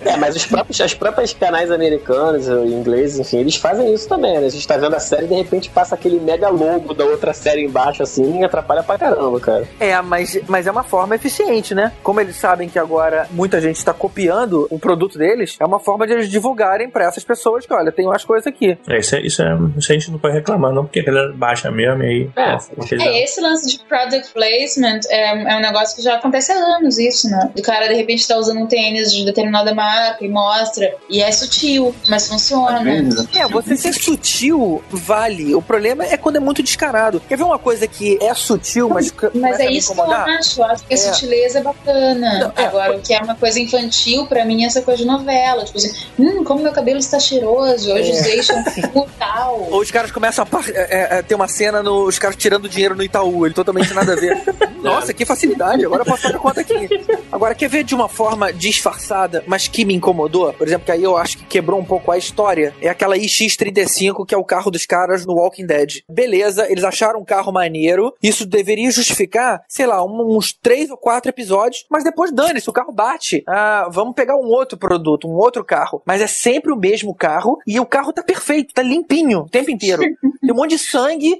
É, mas os próprios, as próprias canais americanos, ingleses, enfim, eles fazem isso também, né? A gente tá vendo a série e de repente passa aquele mega logo da outra série embaixo, assim, e atrapalha pra caramba, cara. É, mas, mas é uma forma eficiente, né? Como eles sabem que agora muita gente está copiando o produto deles, é uma forma de eles divulgarem para essas pessoas que, olha, tem umas coisas aqui. É, isso, é, isso, é, isso a gente não pode reclamar, não, porque a galera baixa mesmo e aí. É. É, esse lance de product placement é, é um negócio que já acontece há anos, isso, né? O cara, de repente, tá usando um tênis de determinada marca e mostra. E é sutil, mas funciona. É, você ser sutil vale. O problema é quando é muito descarado. Quer ver uma coisa que é sutil, mas Mas é isso que eu acho. Eu acho que a É. sutileza é bacana. Não, é, Agora, o que é uma coisa infantil, pra mim, é essa coisa de novela. Tipo assim, hum, como meu cabelo está cheiroso. Hoje É. usei shampoo tal. Ou os caras começam a par- é, ter uma cena no, os caras tirando dinheiro no Itaú, ele totalmente nada a ver. Nossa, que facilidade, agora eu posso pagar conta aqui. Agora, quer ver de uma forma disfarçada, mas que me incomodou? Por exemplo, que aí eu acho que quebrou um pouco a história. É aquela iX35, que é o carro dos caras no Walking Dead. Beleza, eles acharam um carro maneiro, isso deveria justificar, sei lá, uns três ou quatro episódios, mas depois dane-se, o carro bate. Ah, vamos pegar um outro produto, um outro carro. Mas é sempre o mesmo carro e o carro tá perfeito, tá limpinho o tempo inteiro. Tem um monte de sangue,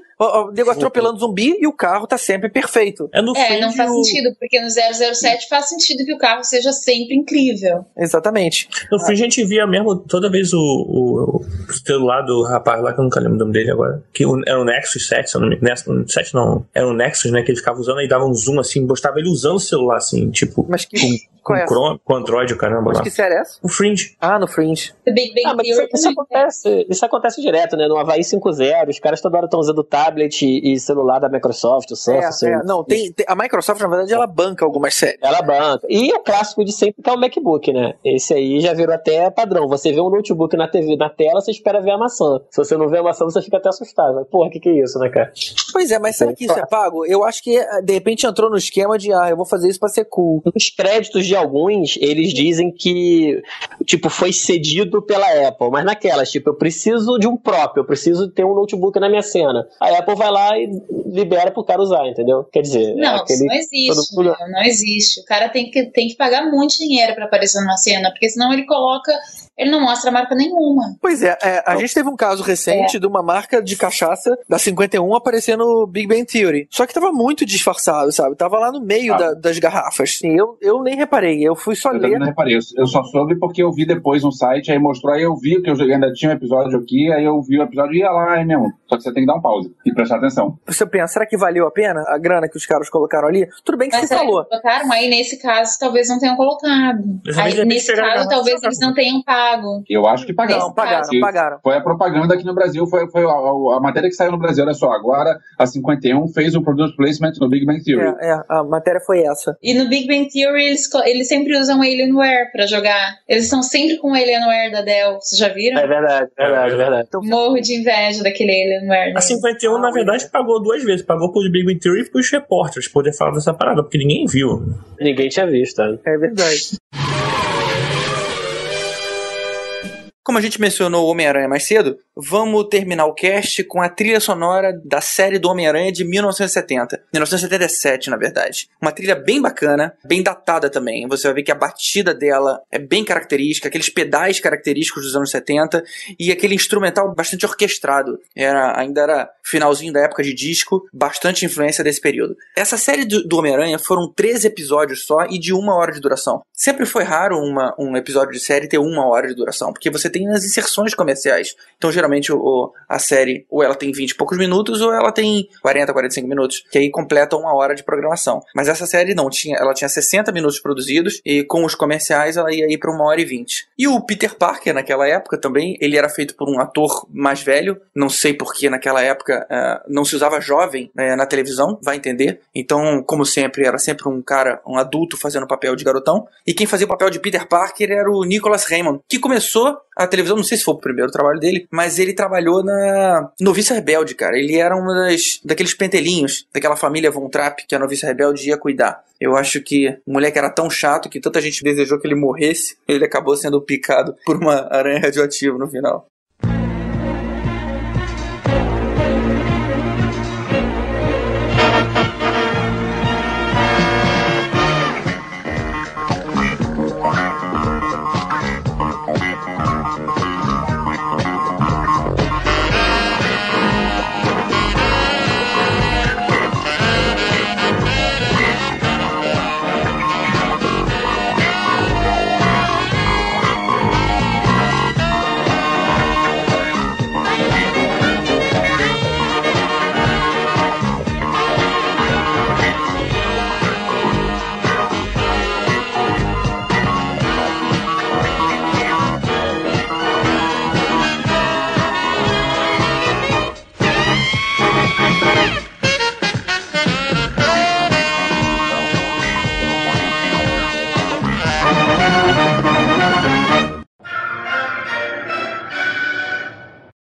nego atropelando zumbi e o carro tá sempre perfeito. É no É, fim não faz o- sentido, porque no 007 faz sentido que o carro seja sempre incrível. Exatamente. No fim a gente via mesmo toda vez o, o, o celular do rapaz lá, que eu nunca lembro o nome dele agora. Que era o Nexus 7, se eu não me Nexus 7 não. Era o Nexus, né? Que ele ficava usando e dava um zoom assim, mostrava ele usando o celular assim, tipo. Mas que. Com, qual é com, essa? Chrome, com Android, o caramba Mas lá. que série é essa? O Fringe. Ah, no Fringe. The Big Bang Ah, mas isso, isso acontece, isso acontece direto, né? No Havaí 5.0, os caras toda hora estão usando tablet e, celular da Microsoft, o Surface. É, é, não, tem, tem- a Microsoft, na verdade, ela banca algumas séries. Ela banca. E o clássico de sempre que é o MacBook, né? Esse aí já virou até padrão. Você vê um notebook na TV, na tela, você espera ver a maçã. Se você não vê a maçã, você fica até assustado. Mas, porra, o que, que é isso, né, cara? Pois é, mas será que isso é pago? Eu acho que de repente entrou no esquema de, ah, eu vou fazer isso pra ser cool. Os créditos de alguns, eles dizem que, tipo, foi cedido pela Apple. Mas naquelas, tipo, eu preciso de um próprio, eu preciso ter um notebook na minha cena. A Apple vai lá e libera pro cara usar, entendeu? Quer dizer, é Não, aquele... isso não existe. mundo- Não, não existe. O cara tem que, tem que pagar muito dinheiro pra aparecer numa cena, porque senão ele coloca. Ele não mostra marca nenhuma. Pois é, é, a gente teve um caso recente de uma marca de cachaça da 51 aparecendo no Big Bang Theory. Só que tava muito disfarçado, sabe? Tava lá no meio Ah. da- das garrafas. E eu, eu nem reparei, eu fui só Eu também ler. não reparei. Eu- Eu só soube porque eu vi depois um site, aí mostrou, aí eu vi que eu ainda tinha um episódio aqui, aí eu vi o episódio e ia lá, é mesmo. Só que você tem que dar um pause e prestar atenção. Você pensa, será que valeu a pena a grana que os caras colocaram ali? Tudo bem que Mas você que falou. colocaram? Aí nesse caso talvez não tenham colocado. Aí, nesse caso talvez eles não tenham pago. Eu acho que pagaram. Não, pagaram, Porque pagaram. Foi a propaganda aqui no Brasil, foi, foi a, a- a matéria que saiu no Brasil. Olha só, agora a 51 fez um product placement no Big Bang Theory. É, é, a matéria foi essa. E no Big Bang Theory eles, eles sempre usam Alienware pra jogar. Eles estão sempre com o Alienware da Dell. Vocês já viram? É verdade, verdade, verdade. Então, Morro de inveja daquele Alienware. A 51, na verdade, pagou duas vezes. Pagou pro Big Bang Theory e pros repórteres poder falar dessa parada, porque ninguém viu. Ninguém tinha visto, né? É verdade. Como a gente mencionou o Homem-Aranha mais cedo, vamos terminar o cast com a trilha sonora da série do Homem-Aranha de 1970. 1977, na verdade. Uma trilha bem bacana, bem datada também. Você vai ver que a batida dela é bem característica, aqueles pedais característicos dos anos 70 e aquele instrumental bastante orquestrado. Era, ainda era finalzinho da época de disco, bastante influência desse período. Essa série do, do Homem-Aranha foram 13 episódios só e de uma hora de duração. Sempre foi raro uma, um episódio de série ter uma hora de duração, porque você tem as inserções comerciais. Então, geralmente, o, a série ou ela tem 20 e poucos minutos ou ela tem 40, 45 minutos, que aí completa uma hora de programação. Mas essa série não, tinha, ela tinha 60 minutos produzidos e com os comerciais ela ia ir para uma hora e 20. E o Peter Parker, naquela época também, ele era feito por um ator mais velho, não sei porque naquela época uh, não se usava jovem uh, na televisão, vai entender. Então, como sempre, era sempre um cara, um adulto fazendo papel de garotão. E quem fazia o papel de Peter Parker era o Nicholas Raymond, que começou a televisão, não sei se foi o primeiro trabalho dele, mas ele trabalhou na Noviça Rebelde, cara. Ele era um das, daqueles pentelinhos daquela família Von Trapp que a Noviça Rebelde ia cuidar. Eu acho que o moleque era tão chato que tanta gente desejou que ele morresse, ele acabou sendo picado por uma aranha radioativa no final.